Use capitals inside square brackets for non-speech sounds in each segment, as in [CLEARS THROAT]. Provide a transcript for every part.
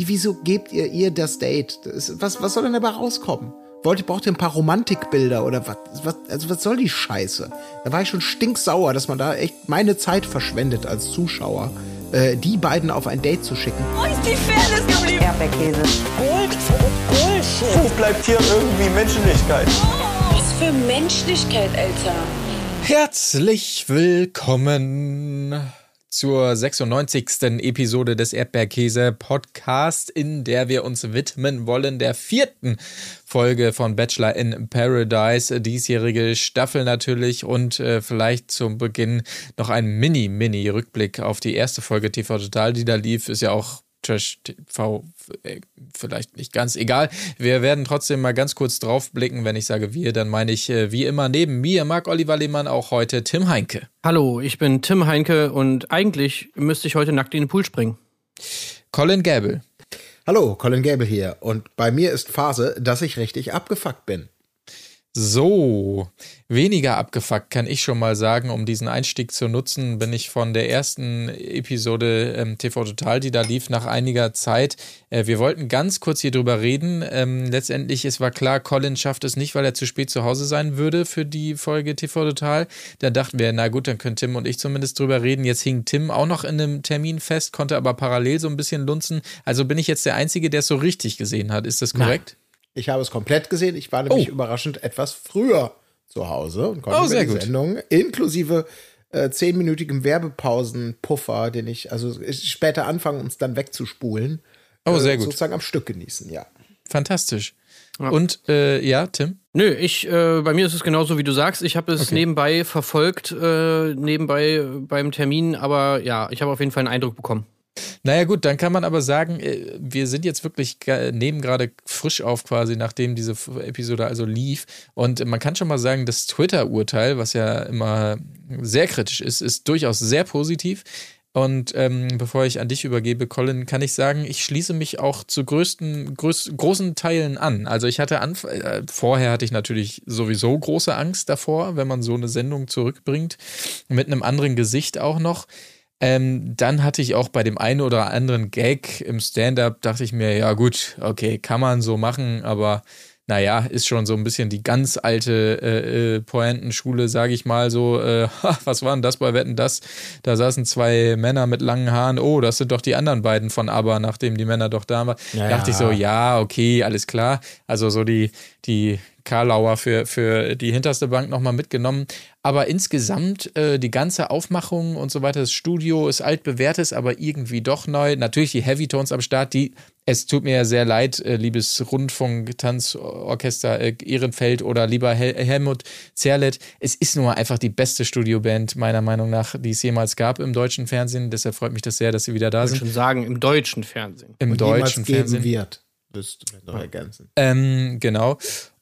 Wieso gebt ihr ihr das Date? Das was, was soll denn dabei rauskommen? Wollt, braucht ihr ein paar Romantikbilder oder was, was, also was soll die Scheiße? Da war ich schon stinksauer, dass man da echt meine Zeit verschwendet als Zuschauer, äh, die beiden auf ein Date zu schicken. Wo ist die Fairness geblieben? Erdbeerkäse. Gold, Bullshit. Wo bleibt hier irgendwie Menschlichkeit? Was für Menschlichkeit, Alter. Herzlich willkommen zur 96. Episode des Erdbeerkäse Podcast, in der wir uns widmen wollen der vierten Folge von Bachelor in Paradise, diesjährige Staffel natürlich und äh, vielleicht zum Beginn noch ein Mini-Mini-Rückblick auf die erste Folge TV Total, die da lief, ist ja auch Trash TV vielleicht nicht ganz egal. Wir werden trotzdem mal ganz kurz drauf blicken. Wenn ich sage wir, dann meine ich äh, wie immer neben mir Marc Oliver Lehmann auch heute Tim Heinke. Hallo, ich bin Tim Heinke und eigentlich müsste ich heute nackt in den Pool springen. Colin Gable. Hallo, Colin Gable hier. Und bei mir ist Phase, dass ich richtig abgefuckt bin. So, weniger abgefuckt kann ich schon mal sagen, um diesen Einstieg zu nutzen, bin ich von der ersten Episode ähm, TV Total, die da lief, nach einiger Zeit. Äh, wir wollten ganz kurz hier drüber reden. Ähm, letztendlich, es war klar, Colin schafft es nicht, weil er zu spät zu Hause sein würde für die Folge TV Total. Da dachten wir, na gut, dann können Tim und ich zumindest drüber reden. Jetzt hing Tim auch noch in einem Termin fest, konnte aber parallel so ein bisschen lunzen. Also bin ich jetzt der Einzige, der es so richtig gesehen hat. Ist das korrekt? Nein. Ich habe es komplett gesehen. Ich war nämlich oh. überraschend etwas früher zu Hause und konnte oh, sehr die gut. Sendung inklusive äh, zehnminütigem Werbepausenpuffer, den ich also später anfange, um es dann wegzuspulen. Oh, sehr äh, gut. Sozusagen am Stück genießen, ja. Fantastisch. Ja. Und äh, ja, Tim? Nö, ich, äh, bei mir ist es genauso wie du sagst. Ich habe es Okay. nebenbei verfolgt, äh, nebenbei beim Termin, aber ja, ich habe auf jeden Fall einen Eindruck bekommen. Naja gut, dann kann man aber sagen, äh, wir sind jetzt wirklich, nehmen gerade frisch auf quasi, nachdem diese Episode also lief. Und man kann schon mal sagen, das Twitter-Urteil, was ja immer sehr kritisch ist, ist durchaus sehr positiv. Und ähm, bevor ich an dich übergebe, Colin, kann ich sagen, ich schließe mich auch zu größten, größ, großen Teilen an. Also ich hatte anf äh, vorher hatte ich natürlich sowieso große Angst davor, wenn man so eine Sendung zurückbringt, mit einem anderen Gesicht auch noch. Ähm, dann hatte ich auch bei dem einen oder anderen Gag im Stand-up, dachte ich mir, ja gut, okay, kann man so machen, aber naja, ist schon so ein bisschen die ganz alte äh, äh, Pointenschule, sage ich mal so. Äh, [LAUGHS] was war denn das bei Wetten das? Da saßen zwei Männer mit langen Haaren. Oh, das sind doch die anderen beiden von ABBA, nachdem die Männer doch da waren. Ja, dachte ich so, ja, okay, alles klar. Also so die, die Karlauer für, für die hinterste Bank nochmal mitgenommen. Aber insgesamt äh, die ganze Aufmachung und so weiter, das Studio ist altbewährtes, aber irgendwie doch neu. Natürlich die Heavy Tones am Start, die, es tut mir ja sehr leid, äh, liebes Rundfunk-Tanzorchester äh, Ehrenfeld oder lieber Hel Helmut Zerlett. Es ist nur einfach die beste Studioband, meiner Meinung nach, die es jemals gab im deutschen Fernsehen. Deshalb freut mich das sehr, dass sie wieder da Ich würde sind. schon sagen, im deutschen Fernsehen. Im Und deutschen geben Fernsehen. wird. Das noch ergänzen. Ähm, genau.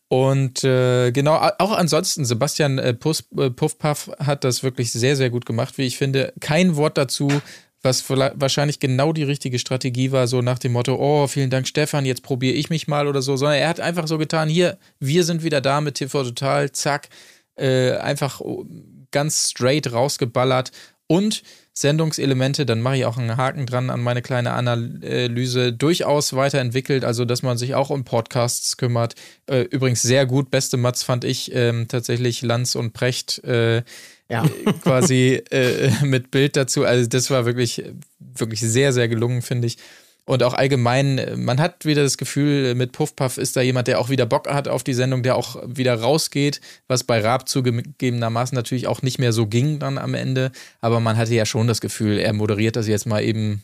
Und äh, genau, auch ansonsten, Sebastian äh, äh, Puffpuff hat das wirklich sehr, sehr gut gemacht, wie ich finde. Kein Wort dazu, was wahrscheinlich genau die richtige Strategie war, so nach dem Motto, oh, vielen Dank, Stefan, jetzt probiere ich mich mal oder so, sondern er hat einfach so getan, hier, wir sind wieder da mit TV Total, zack, äh, einfach oh, ganz straight rausgeballert und Sendungselemente, dann mache ich auch einen Haken dran an meine kleine Analyse, durchaus weiterentwickelt, also dass man sich auch um Podcasts kümmert. Äh, übrigens sehr gut, beste Mats fand ich ähm, tatsächlich Lanz und Precht äh, Ja. [LAUGHS] quasi äh, mit Bild dazu. Also das war wirklich, wirklich sehr, sehr gelungen, finde ich. Und auch allgemein, äh, man hat wieder das Gefühl, mit Puffpuff ist da jemand, der auch wieder Bock hat auf die Sendung, der auch wieder rausgeht, was bei Raab zugegebenermaßen natürlich auch nicht mehr so ging dann am Ende. Aber man hatte ja schon das Gefühl, er moderiert das jetzt mal eben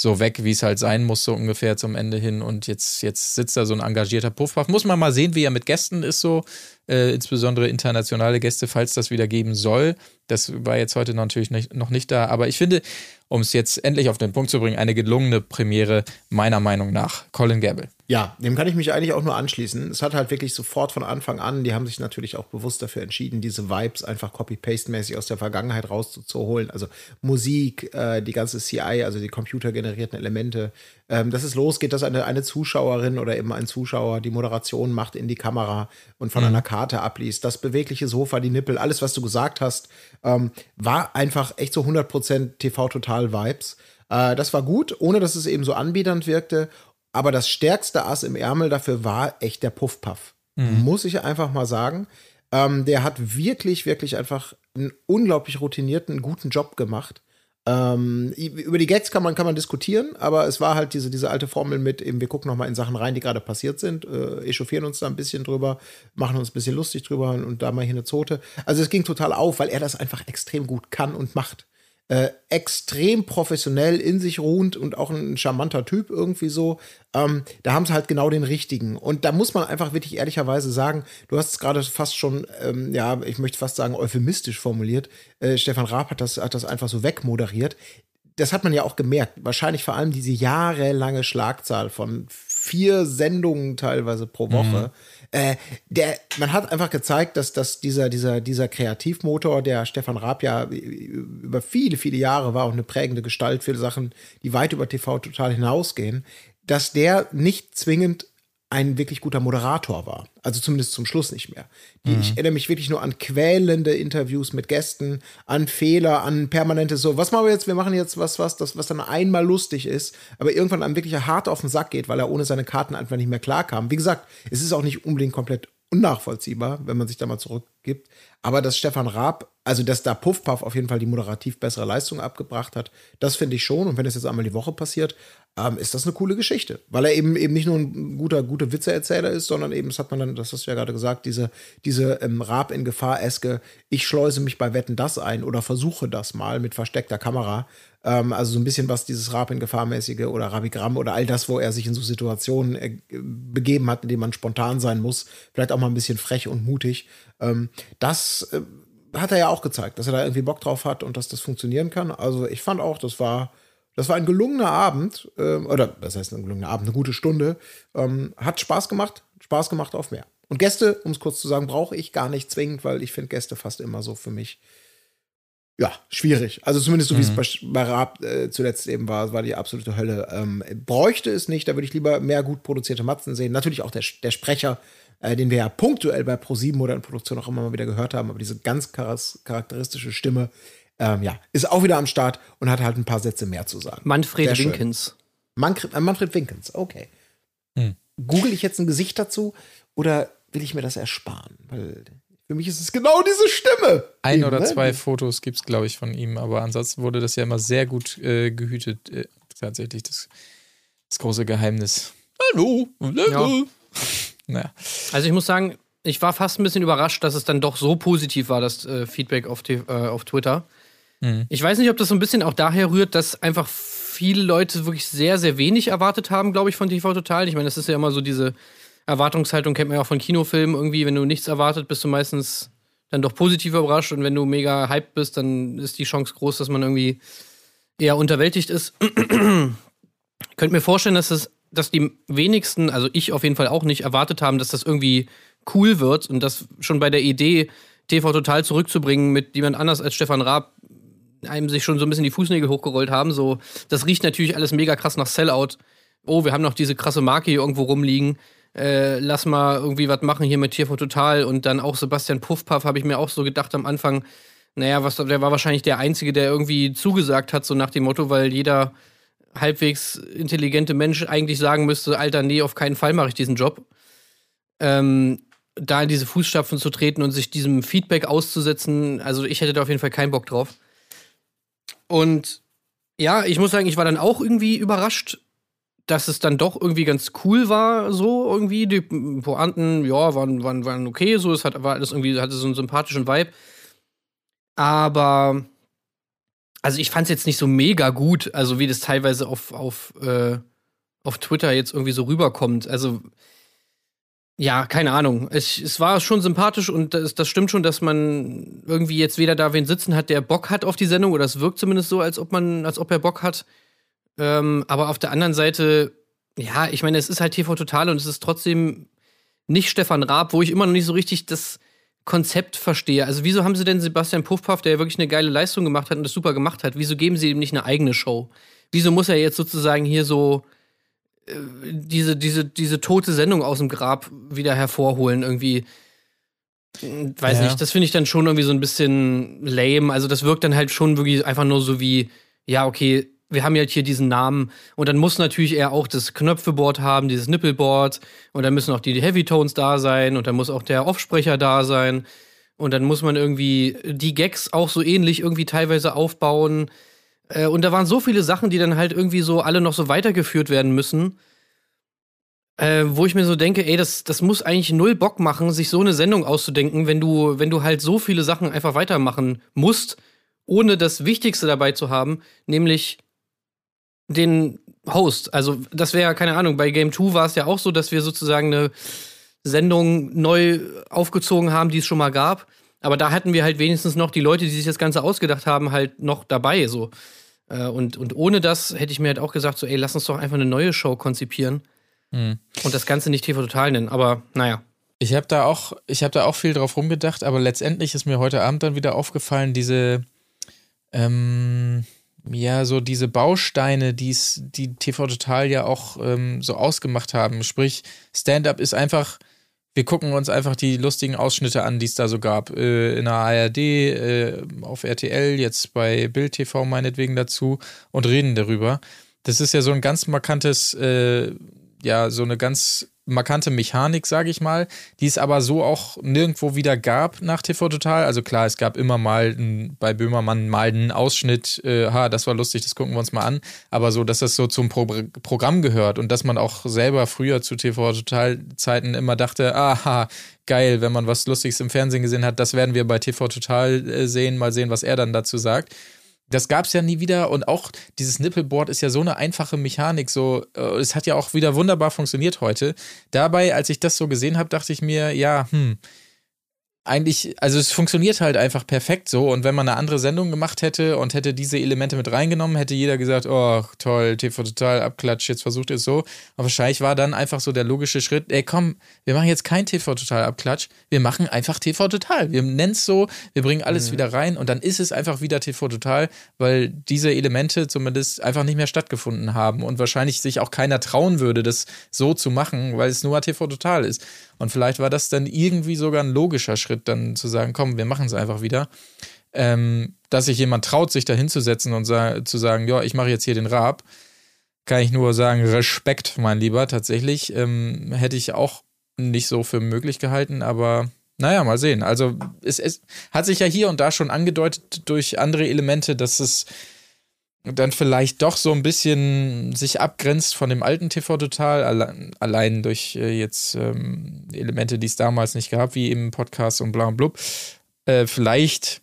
so weg, wie es halt sein muss, so ungefähr zum Ende hin. Und jetzt, jetzt sitzt da so ein engagierter Puffpuff. Muss man mal sehen, wie er mit Gästen ist, so äh, insbesondere internationale Gäste, falls das wieder geben soll. Das war jetzt heute natürlich nicht, noch nicht da. Aber ich finde, um es jetzt endlich auf den Punkt zu bringen, eine gelungene Premiere, meiner Meinung nach. Colin Gable. Ja, dem kann ich mich eigentlich auch nur anschließen. Es hat halt wirklich sofort von Anfang an, die haben sich natürlich auch bewusst dafür entschieden, diese Vibes einfach copy-paste-mäßig aus der Vergangenheit rauszuholen. Also Musik, äh, die ganze CI, also die computergenerierten Elemente. Ähm, dass es losgeht, dass eine, eine Zuschauerin oder eben ein Zuschauer die Moderation macht in die Kamera und von einer Karte abliest. Das bewegliche Sofa, die Nippel, alles, was du gesagt hast, ähm, war einfach echt so 100% TV-Total-Vibes. Äh, das war gut, ohne dass es eben so anbiedernd wirkte. Aber das stärkste Ass im Ärmel dafür war echt der Puffpuff. Muss ich einfach mal sagen. Ähm, der hat wirklich, wirklich einfach einen unglaublich routinierten, guten Job gemacht. Ähm, über die Gags kann man, kann man diskutieren, aber es war halt diese, diese alte Formel mit, eben, wir gucken noch mal in Sachen rein, die gerade passiert sind, äh, echauffieren uns da ein bisschen drüber, machen uns ein bisschen lustig drüber und, und da mal hier eine Zote. Also es ging total auf, weil er das einfach extrem gut kann und macht. Äh, extrem professionell, in sich ruhend und auch ein charmanter Typ irgendwie so. Ähm, da haben sie halt genau den richtigen. Und da muss man einfach wirklich ehrlicherweise sagen, du hast es gerade fast schon, ähm, ja, ich möchte fast sagen, euphemistisch formuliert. Äh, Stefan Raab hat das, hat das einfach so wegmoderiert. Das hat man ja auch gemerkt. Wahrscheinlich vor allem diese jahrelange Schlagzahl von vier Sendungen teilweise pro Woche. Äh, der, man hat einfach gezeigt, dass, dass dieser, dieser, dieser Kreativmotor, der Stefan Raab ja über viele, viele Jahre war, auch eine prägende Gestalt für Sachen, die weit über TV total hinausgehen, dass der nicht zwingend ein wirklich guter Moderator war. Also zumindest zum Schluss nicht mehr. Die, Ich erinnere mich wirklich nur an quälende Interviews mit Gästen, an Fehler, an permanentes so, was machen wir jetzt? Wir machen jetzt was, was, das, was dann einmal lustig ist, aber irgendwann einem wirklich hart auf den Sack geht, weil er ohne seine Karten einfach nicht mehr klarkam. Wie gesagt, es ist auch nicht unbedingt komplett unnachvollziehbar, wenn man sich da mal zurückgibt. Aber dass Stefan Raab, also dass da Puffpuff auf jeden Fall die moderativ bessere Leistung abgebracht hat, das finde ich schon. Und wenn das jetzt einmal die Woche passiert, ähm, ist das eine coole Geschichte. Weil er eben eben nicht nur ein guter, guter Witzeerzähler ist, sondern eben, das hat man dann, das hast du ja gerade gesagt, diese, diese ähm, Raab in Gefahr eske, ich schleuse mich bei Wetten das ein oder versuche das mal mit versteckter Kamera. Ähm, also so ein bisschen was dieses Raab in Gefahrmäßige oder Rabigramm oder all das, wo er sich in so Situationen äh, begeben hat, in denen man spontan sein muss, vielleicht auch mal ein bisschen frech und mutig. Ähm, das äh, hat er ja auch gezeigt, dass er da irgendwie Bock drauf hat und dass das funktionieren kann. Also ich fand auch, das war, das war ein gelungener Abend, ähm, oder das heißt ein gelungener Abend, eine gute Stunde. Ähm, hat Spaß gemacht, Spaß gemacht auf mehr. Und Gäste, um es kurz zu sagen, brauche ich gar nicht zwingend, weil ich finde Gäste fast immer so für mich ja, schwierig. Also zumindest so wie es bei, bei Raab äh, zuletzt eben war, war die absolute Hölle. Ähm, bräuchte es nicht, da würde ich lieber mehr gut produzierte Matzen sehen. Natürlich auch der, der Sprecher, äh, den wir ja punktuell bei ProSieben oder in Produktion auch immer mal wieder gehört haben, aber diese ganz charakteristische Stimme, ähm, ja, ist auch wieder am Start und hat halt ein paar Sätze mehr zu sagen. Manfred. Winkens. Manfred, äh, Manfred Winkens, okay. Hm. Google ich jetzt ein Gesicht dazu oder will ich mir das ersparen? Weil für mich ist es genau diese Stimme. Ein Eben, oder ne? zwei Fotos gibt es, glaube ich, von ihm, aber ansonsten wurde das ja immer sehr gut äh, gehütet. Äh, tatsächlich das, das große Geheimnis. Hallo. Ja. [LAUGHS] Naja. Also ich muss sagen, ich war fast ein bisschen überrascht, dass es dann doch so positiv war, das äh, Feedback auf, äh, auf Twitter. Mhm. Ich weiß nicht, ob das so ein bisschen auch daher rührt, dass einfach viele Leute wirklich sehr, sehr wenig erwartet haben, glaube ich, von TV Total. Ich meine, das ist ja immer so diese Erwartungshaltung, kennt man ja auch von Kinofilmen irgendwie. Wenn du nichts erwartet, bist du meistens dann doch positiv überrascht. Und wenn du mega hyped bist, dann ist die Chance groß, dass man irgendwie eher unterwältigt ist. [CLEARS THROAT] Ich könnte mir vorstellen, dass es, dass die wenigsten, also ich auf jeden Fall auch nicht, erwartet haben, dass das irgendwie cool wird und dass schon bei der Idee, TV Total zurückzubringen mit jemand anders als Stefan Raab, einem sich schon so ein bisschen die Fußnägel hochgerollt haben. So, das riecht natürlich alles mega krass nach Sellout. Oh, wir haben noch diese krasse Marke hier irgendwo rumliegen. Äh, lass mal irgendwie was machen hier mit TV Total und dann auch Sebastian Puffpaff habe ich mir auch so gedacht am Anfang. Naja, was, der war wahrscheinlich der Einzige, der irgendwie zugesagt hat, so nach dem Motto, weil jeder halbwegs intelligente Mensch eigentlich sagen müsste, Alter, nee, auf keinen Fall mache ich diesen Job. Ähm, da in diese Fußstapfen zu treten und sich diesem Feedback auszusetzen, also ich hätte da auf jeden Fall keinen Bock drauf. Und ja, ich muss sagen, ich war dann auch irgendwie überrascht, dass es dann doch irgendwie ganz cool war, so irgendwie. Die Pointen, ja, waren, waren, waren okay, so, es hat, war alles irgendwie, hatte so einen sympathischen Vibe. Aber also ich fand es jetzt nicht so mega gut, also wie das teilweise auf, auf, äh, auf Twitter jetzt irgendwie so rüberkommt. Also, ja, keine Ahnung. Es, es war schon sympathisch und das, das stimmt schon, dass man irgendwie jetzt weder da wen sitzen hat, der Bock hat auf die Sendung, oder es wirkt zumindest so, als ob man, als ob er Bock hat. Ähm, aber auf der anderen Seite, ja, ich meine, es ist halt TV Total und es ist trotzdem nicht Stefan Raab, wo ich immer noch nicht so richtig das Konzept verstehe. Also, wieso haben sie denn Sebastian Puffpaff, der ja wirklich eine geile Leistung gemacht hat und das super gemacht hat, wieso geben sie ihm nicht eine eigene Show? Wieso muss er jetzt sozusagen hier so äh, diese, diese, diese tote Sendung aus dem Grab wieder hervorholen? Irgendwie. Hm, Weiß Ja. nicht, das finde ich dann schon irgendwie so ein bisschen lame. Also, das wirkt dann halt schon wirklich einfach nur so wie, ja, okay, wir haben ja hier diesen Namen und dann muss natürlich er auch das Knöpfeboard haben, dieses Nippelboard und dann müssen auch die Heavy Tones da sein und dann muss auch der Offsprecher da sein und dann muss man irgendwie die Gags auch so ähnlich irgendwie teilweise aufbauen. Äh, und da waren so viele Sachen, die dann halt irgendwie so alle noch so weitergeführt werden müssen. Äh, wo ich mir so denke, ey, das, das muss eigentlich null Bock machen, sich so eine Sendung auszudenken, wenn du, wenn du halt so viele Sachen einfach weitermachen musst, ohne das Wichtigste dabei zu haben, nämlich den Host. Also, das wäre, keine Ahnung, bei Game 2 war es ja auch so, dass wir sozusagen eine Sendung neu aufgezogen haben, die es schon mal gab. Aber da hatten wir halt wenigstens noch die Leute, die sich das Ganze ausgedacht haben, halt noch dabei. So. Äh, und, und ohne das hätte ich mir halt auch gesagt, so, ey, lass uns doch einfach eine neue Show konzipieren. Hm. Und das Ganze nicht TV Total nennen. Aber naja. Ich habe da auch, ich habe da auch viel drauf rumgedacht, aber letztendlich ist mir heute Abend dann wieder aufgefallen, diese, ähm, ja, so diese Bausteine, die's, die TV Total ja auch ähm, so ausgemacht haben. Sprich, Stand-up ist einfach, wir gucken uns einfach die lustigen Ausschnitte an, die es da so gab. Äh, in der ARD, äh, auf RTL, jetzt bei Bild TV meinetwegen dazu und reden darüber. Das ist ja so ein ganz markantes, äh, ja, so eine ganz markante Mechanik, sage ich mal, die es aber so auch nirgendwo wieder gab nach TV Total. Also klar, es gab immer mal ein, bei Böhmermann mal einen Ausschnitt, äh, ha, das war lustig, das gucken wir uns mal an. Aber so, dass das so zum Pro Programm gehört und dass man auch selber früher zu TV Total Zeiten immer dachte, aha, geil, wenn man was Lustiges im Fernsehen gesehen hat, das werden wir bei TV Total äh, sehen, mal sehen, was er dann dazu sagt das gab es ja nie wieder und auch dieses Nippelboard ist ja so eine einfache Mechanik, so äh, es hat ja auch wieder wunderbar funktioniert heute. Dabei, als ich das so gesehen habe, dachte ich mir, ja, hm, eigentlich, also es funktioniert halt einfach perfekt so. Und wenn man eine andere Sendung gemacht hätte und hätte diese Elemente mit reingenommen, hätte jeder gesagt, oh, toll, TV total, Abklatsch, jetzt versucht ihr es so. Aber wahrscheinlich war dann einfach so der logische Schritt, ey, komm, wir machen jetzt kein TV total Abklatsch, wir machen einfach TV total. Wir nennen es so, wir bringen alles mhm. wieder rein und dann ist es einfach wieder TV total, weil diese Elemente zumindest einfach nicht mehr stattgefunden haben und wahrscheinlich sich auch keiner trauen würde, das so zu machen, weil es nur TV total ist. Und vielleicht war das dann irgendwie sogar ein logischer Schritt, dann zu sagen, komm, wir machen es einfach wieder. Ähm, dass sich jemand traut, sich da hinzusetzen und sa zu sagen, ja, ich mache jetzt hier den Rab, kann ich nur sagen, Respekt, mein Lieber, tatsächlich. Ähm, hätte ich auch nicht so für möglich gehalten, aber naja, mal sehen. Also es, es hat sich ja hier und da schon angedeutet durch andere Elemente, dass es dann vielleicht doch so ein bisschen sich abgrenzt von dem alten TV Total, allein, durch äh, jetzt ähm, Elemente, die es damals nicht gab, wie im Podcast und bla und blub. Äh, vielleicht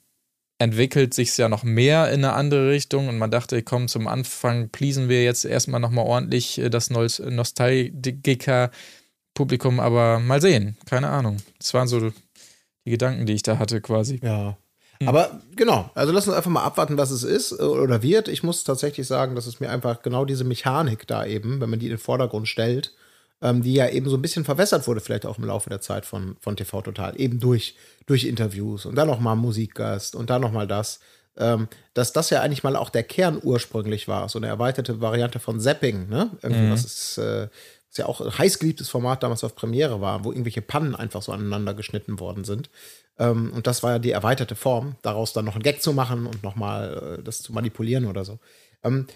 entwickelt sich ja noch mehr in eine andere Richtung und man dachte, komm, zum Anfang pleasen wir jetzt erstmal nochmal ordentlich äh, das Nostalgiker-Publikum, aber mal sehen, keine Ahnung. Das waren so die Gedanken, die ich da hatte quasi. Ja, hm. Aber genau, also lass uns einfach mal abwarten, was es ist äh, oder wird. Ich muss tatsächlich sagen, dass es mir einfach genau diese Mechanik da eben, wenn man die in den Vordergrund stellt, ähm, die ja eben so ein bisschen verwässert wurde, vielleicht auch im Laufe der Zeit von, von TV Total, eben durch, durch Interviews und dann nochmal Musikgast und dann nochmal das, ähm, dass das ja eigentlich mal auch der Kern ursprünglich war, so eine erweiterte Variante von Zapping, ne? Irgendwie, mhm. was ist, äh, was ja auch ein heißgeliebtes Format damals auf Premiere war, wo irgendwelche Pannen einfach so aneinander geschnitten worden sind. Ähm, und das war ja die erweiterte Form, daraus dann noch einen Gag zu machen und nochmal äh, das zu manipulieren oder so. Ähm,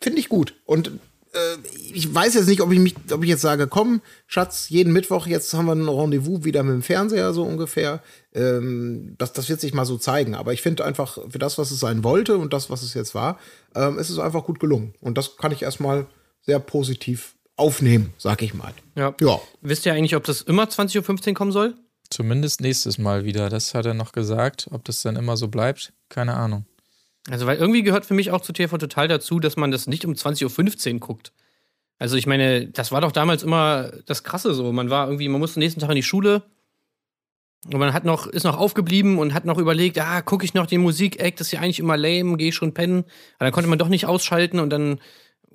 Finde ich gut. Und äh, ich weiß jetzt nicht, ob ich mich, ob ich jetzt sage, komm, Schatz, jeden Mittwoch, jetzt haben wir ein Rendezvous wieder mit dem Fernseher, so ungefähr. Ähm, das, das wird sich mal so zeigen. Aber ich finde einfach, für das, was es sein wollte und das, was es jetzt war, ähm, ist es einfach gut gelungen. Und das kann ich erstmal sehr positiv aufnehmen, sag ich mal. Ja. ja. Wisst ihr eigentlich, ob das immer 20.15 Uhr kommen soll? Zumindest nächstes Mal wieder. Das hat er noch gesagt. Ob das dann immer so bleibt, keine Ahnung. Also, weil irgendwie gehört für mich auch zu TV Total dazu, dass man das nicht um 20.15 Uhr guckt. Also, ich meine, das war doch damals immer das Krasse so. Man war irgendwie, man musste nächsten Tag in die Schule und man hat noch, ist noch aufgeblieben und hat noch überlegt, ah, gucke ich noch den Musik-Act, das ist ja eigentlich immer lame, gehe ich schon pennen. Aber dann konnte man doch nicht ausschalten und dann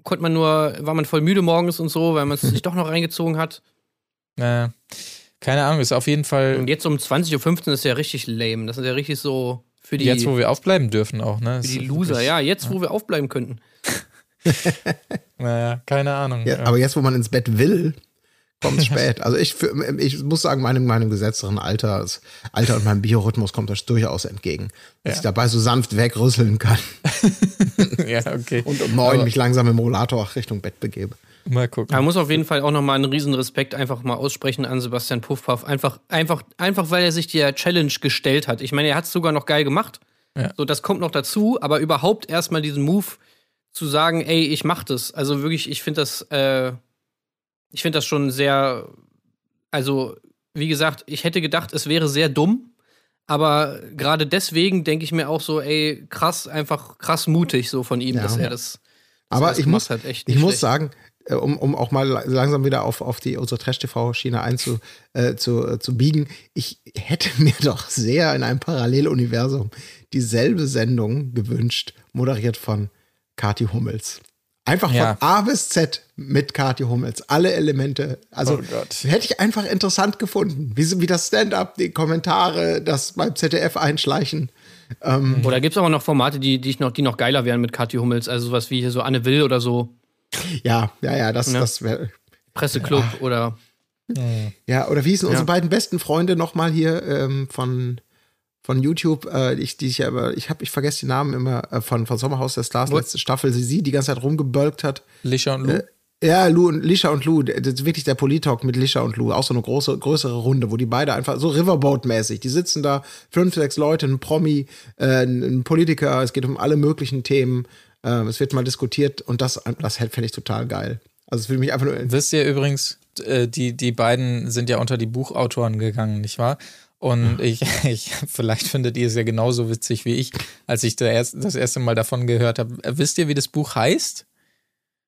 konnte man nur, war man voll müde morgens und so, weil man es [LAUGHS] sich doch noch reingezogen hat. Naja. Keine Ahnung, ist auf jeden Fall. Und jetzt um 20.15 Uhr ist ja richtig lame. Das ist ja richtig so für die. Jetzt, wo wir aufbleiben dürfen auch, ne? Für die Loser, ja, jetzt, ja. wo wir aufbleiben könnten. [LAUGHS] [LAUGHS] naja, keine Ahnung. Ja, ja. Aber jetzt, wo man ins Bett will, kommt [LAUGHS] spät. Also ich, für- ich muss sagen, meinem, meinem gesetzteren Alter, das Alter und meinem Biorhythmus kommt das durchaus entgegen. Dass Ja. ich dabei so sanft wegrüsseln kann ja, okay. und um neun Aber mich langsam im Rollator Richtung Bett begebe. Mal gucken. Man muss auf jeden Fall auch nochmal einen riesen Respekt einfach mal aussprechen an Sebastian Puffpaff. Einfach, einfach, einfach, weil er sich der Challenge gestellt hat. Ich meine, er hat es sogar noch geil gemacht. Ja. So, das kommt noch dazu, aber überhaupt erstmal diesen Move zu sagen, ey, ich mach das. Also wirklich, ich finde das, äh, ich finde das schon sehr, also, wie gesagt, ich hätte gedacht, es wäre sehr dumm. Aber gerade deswegen denke ich mir auch so, ey, krass, einfach krass mutig so von ihm, Ja. dass er das. dass er Aber das ich muss, hat. Echt ich muss schlecht. sagen, um, um auch mal langsam wieder auf, auf die unsere Trash-TV-Schiene einzu, äh, zu, äh, zu biegen, ich hätte [LAUGHS] mir doch sehr in einem Paralleluniversum dieselbe Sendung gewünscht, moderiert von Kati Hummels. Einfach Ja. von A bis Z mit Kati Hummels. Alle Elemente. Also Oh Gott. hätte ich einfach interessant gefunden. Wie, so- wie das Stand-up, die Kommentare, das beim ZDF einschleichen. Oder gibt es aber noch Formate, die, die, ich noch, die noch geiler wären mit Kathi Hummels? Also sowas wie hier so Anne Will oder so, Ja, ja, ja, das, Ja. das wäre. Presseclub oder. Ja, oder wie hießen Ja. unsere beiden besten Freunde nochmal hier ähm, von, von YouTube, äh, ich, die ich aber, ich habe, ich vergesse die Namen immer, äh, von, von Sommerhaus der Stars, Wo- letzte Staffel, sie, sie die ganze Zeit rumgebölkt hat. Lisha und Lou. Äh, Ja, Lou und Lisha und Lou, das ist wirklich der Politalk mit Lisha und Lou, auch so eine große, größere Runde, wo die beide einfach so Riverboat-mäßig, die sitzen da, fünf, sechs Leute, ein Promi, äh, ein Politiker, es geht um alle möglichen Themen, äh, es wird mal diskutiert und das, das fände ich total geil. Also es würde mich einfach nur, Wisst ihr übrigens, äh, die, die beiden sind ja unter die Buchautoren gegangen, nicht wahr? Und ich, [LAUGHS] ich, vielleicht findet ihr es ja genauso witzig wie ich, als ich das erste Mal davon gehört habe. Äh, Wisst ihr, wie das Buch heißt?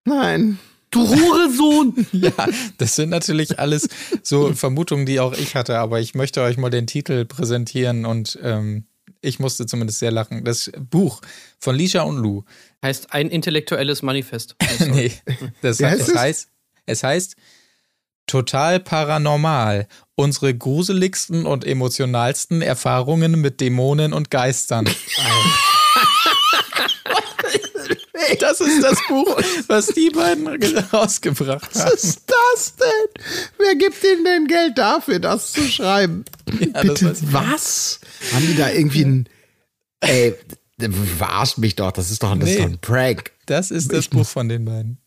nein. Du Hurensohn! [LAUGHS] Ja, das sind natürlich alles so Vermutungen, die auch ich hatte, aber ich möchte euch mal den Titel präsentieren und ähm, ich musste zumindest sehr lachen. Das Buch von Lisha und Lou. heißt ein intellektuelles Manifest. [LAUGHS] Nee, das Wie heißt es heißt, es heißt Total Paranormal. Unsere gruseligsten und emotionalsten Erfahrungen mit Dämonen und Geistern. [LAUGHS] [LAUGHS] [LAUGHS] Das ist das Buch, was die beiden rausgebracht Was haben. ist das denn? Wer gibt ihnen denn Geld dafür, das zu schreiben? das Bitte, ich was? Haben die da irgendwie ein. Ey, verarscht mich doch, das ist doch, das ist Nee. doch ein Prank. Das ist das Buch von den beiden.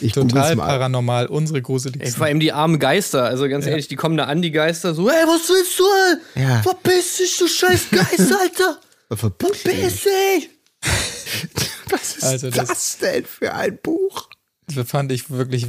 Ich Total mal. paranormal, unsere Ey, gruseligsten. vor allem die armen Geister. Also ganz ehrlich, die kommen da an, die Geister, so, ey, was willst du, ey? Ja. Verpiss dich, du scheiß Geist, Alter! [LAUGHS] Verpiss Verpiss dich! [LAUGHS] [LAUGHS] Was ist Also das- das, denn für ein Buch? Das fand ich wirklich,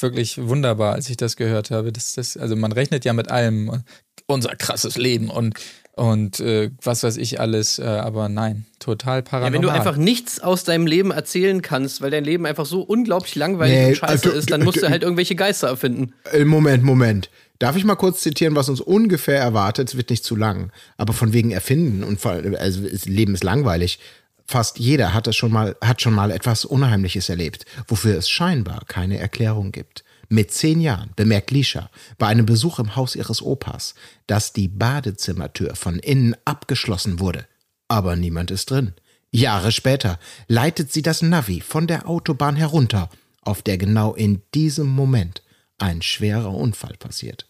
wirklich wunderbar, als ich das gehört habe. Das, das, also man rechnet ja mit allem. Unser krasses Leben und, und äh, was weiß ich alles, äh, aber nein, total Ja, paranormal. wenn du einfach nichts aus deinem Leben erzählen kannst, weil dein Leben einfach so unglaublich langweilig Nee, und scheiße also, ist, dann musst du halt irgendwelche Geister erfinden. Äh, Moment, Moment. Darf ich mal kurz zitieren, was uns ungefähr erwartet? Es wird nicht zu lang. Aber von wegen Erfinden und vor, also Leben ist langweilig. Fast jeder hat es schon mal, hat schon mal etwas Unheimliches erlebt, wofür es scheinbar keine Erklärung gibt. Mit zehn Jahren bemerkt Lisha bei einem Besuch im Haus ihres Opas, dass die Badezimmertür von innen abgeschlossen wurde. Aber niemand ist drin. Jahre später leitet sie das Navi von der Autobahn herunter, auf der genau in diesem Moment ein schwerer Unfall passiert.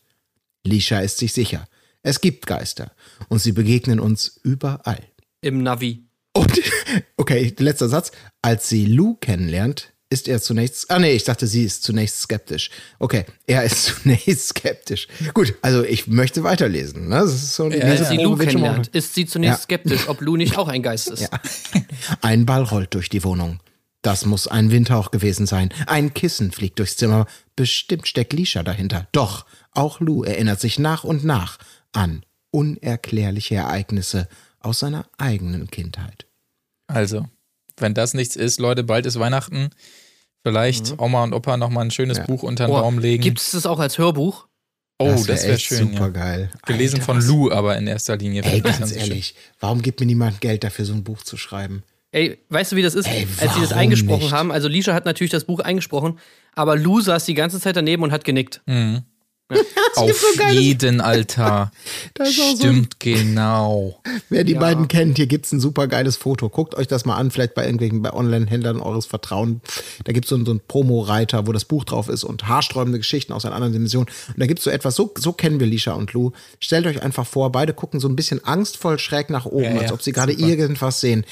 Lisha ist sich sicher, es gibt Geister und sie begegnen uns überall. Im Navi. Und, [LAUGHS] okay, letzter Satz. Als sie Lou kennenlernt, ist er zunächst, ah nee, ich dachte, sie ist zunächst skeptisch. Okay, er ist [LAUGHS] zunächst skeptisch. Gut, also ich möchte weiterlesen. Ne? Das ist so eine Als sie Leseprobe Lou wird schon mal- kennenlernt, ist sie zunächst Ja. skeptisch, ob Lou nicht auch ein Geist ist. [LAUGHS] Ein Ball rollt durch die Wohnung. Das muss ein Windhauch gewesen sein. Ein Kissen fliegt durchs Zimmer. Bestimmt steckt Lisha dahinter. Doch, auch Lou erinnert sich nach und nach an unerklärliche Ereignisse aus seiner eigenen Kindheit. Also, wenn das nichts ist, Leute, bald ist Weihnachten. Vielleicht Oma und Opa nochmal ein schönes Buch unter den Oh, Baum legen. Gibt es das auch als Hörbuch? oh, das wäre echt schön. super Ja. geil. Gelesen Alter, von Lou, aber in erster Linie. Ey, ganz schön. ehrlich, warum gibt mir niemand Geld dafür, so ein Buch zu schreiben? Ey, weißt du, wie das ist? Ey, Als sie das eingesprochen nicht? haben, also Lisha hat natürlich das Buch eingesprochen, aber Lou saß die ganze Zeit daneben und hat genickt. Mhm. [LAUGHS] Auf jeden Altar. [LAUGHS] Auch so Stimmt genau. Wer die Ja. beiden kennt, hier gibt's ein super geiles Foto. Guckt euch das mal an, vielleicht bei irgendwelchen bei Online-Händlern eures Vertrauens. Da gibt's so, einen- so einen Promo-Reiter, wo das Buch drauf ist und haarsträubende Geschichten aus einer anderen Dimension. Und da gibt's so etwas, so, so kennen wir Lisha und Lou. Stellt euch einfach vor, beide gucken so ein bisschen angstvoll schräg nach oben, Ja, ja, als ob sie gerade irgendwas sehen.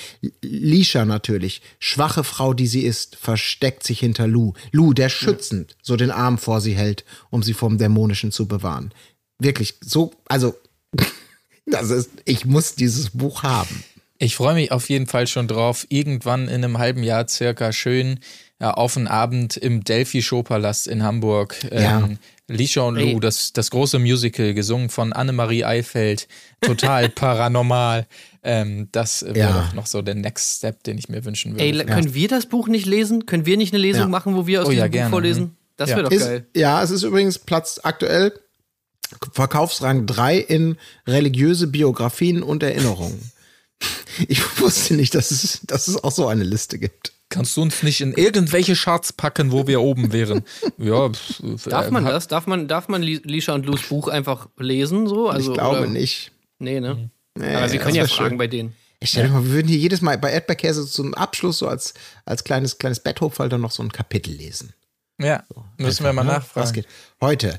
Lisha natürlich, schwache Frau, die sie ist, versteckt sich hinter Lou. Lou, der schützend so den Arm vor sie hält, um sie vom Dämonischen zu bewahren. Wirklich, so, also, [LAUGHS] das ist, ich muss dieses Buch haben. Ich freue mich auf jeden Fall schon drauf, irgendwann in einem halben Jahr circa schön ja, auf einen Abend im Delphi-Showpalast in Hamburg. Ja. Ähm, Lisha und Lou, das, das große Musical, gesungen von Annemarie Eifeld, total [LAUGHS] paranormal. Ähm, das wäre Ja. doch noch so der Next Step, den ich mir wünschen würde. Ey, Ja. können wir das Buch nicht lesen? Können wir nicht eine Lesung Ja. machen, wo wir aus Oh ja, diesem gerne. Buch vorlesen? Das Ja. wäre doch Ist, geil. ja, es ist übrigens Platz aktuell Verkaufsrang 3 in religiöse Biografien und Erinnerungen. [LAUGHS] Ich wusste nicht, dass es, dass es auch so eine Liste gibt. Kannst du uns nicht in irgendwelche Charts packen, wo wir oben wären? [LAUGHS] Ja, Darf äh, man hab- das? Darf man, darf man Li- Lisha und Lus Buch einfach lesen? So? Also, ich glaube oder- nicht. Nee, ne? Nee, Aber wir können ja fragen schön. bei denen. Ich stell dir mal, wir würden hier jedes Mal bei Erdbeerkäse zum Abschluss so als, als kleines, kleines Betthofalter noch so ein Kapitel lesen. Ja, müssen wir mal Ne? nachfragen. Was geht? Heute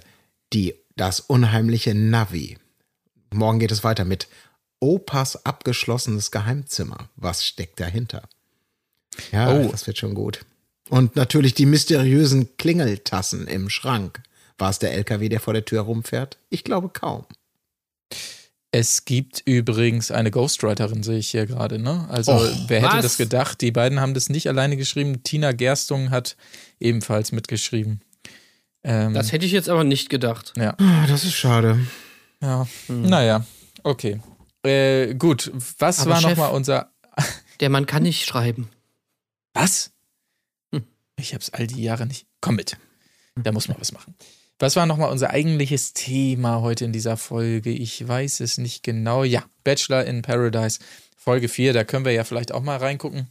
die, das unheimliche Navi. Morgen geht es weiter mit Opas abgeschlossenes Geheimzimmer. Was steckt dahinter? Ja, Oh. das wird schon gut. Und natürlich die mysteriösen Klingeltassen im Schrank. War es der LKW, der vor der Tür rumfährt? Ich glaube kaum. Es gibt übrigens eine Ghostwriterin, sehe ich hier gerade, ne? Also, Och, wer hätte was? das gedacht? Die beiden haben das nicht alleine geschrieben. Tina Gerstung hat ebenfalls mitgeschrieben. Ähm, Das hätte ich jetzt aber nicht gedacht. ja, Ah, Das ist schade. ja. Naja, okay. Äh, gut, was Aber war nochmal unser. Der Mann kann nicht schreiben. Was? Hm. Ich hab's all die Jahre nicht. Komm mit. Da muss man was machen. Was war nochmal unser eigentliches Thema heute in dieser Folge? Ich weiß es nicht genau. Ja, Bachelor in Paradise, Folge 4. Da können wir ja vielleicht auch mal reingucken.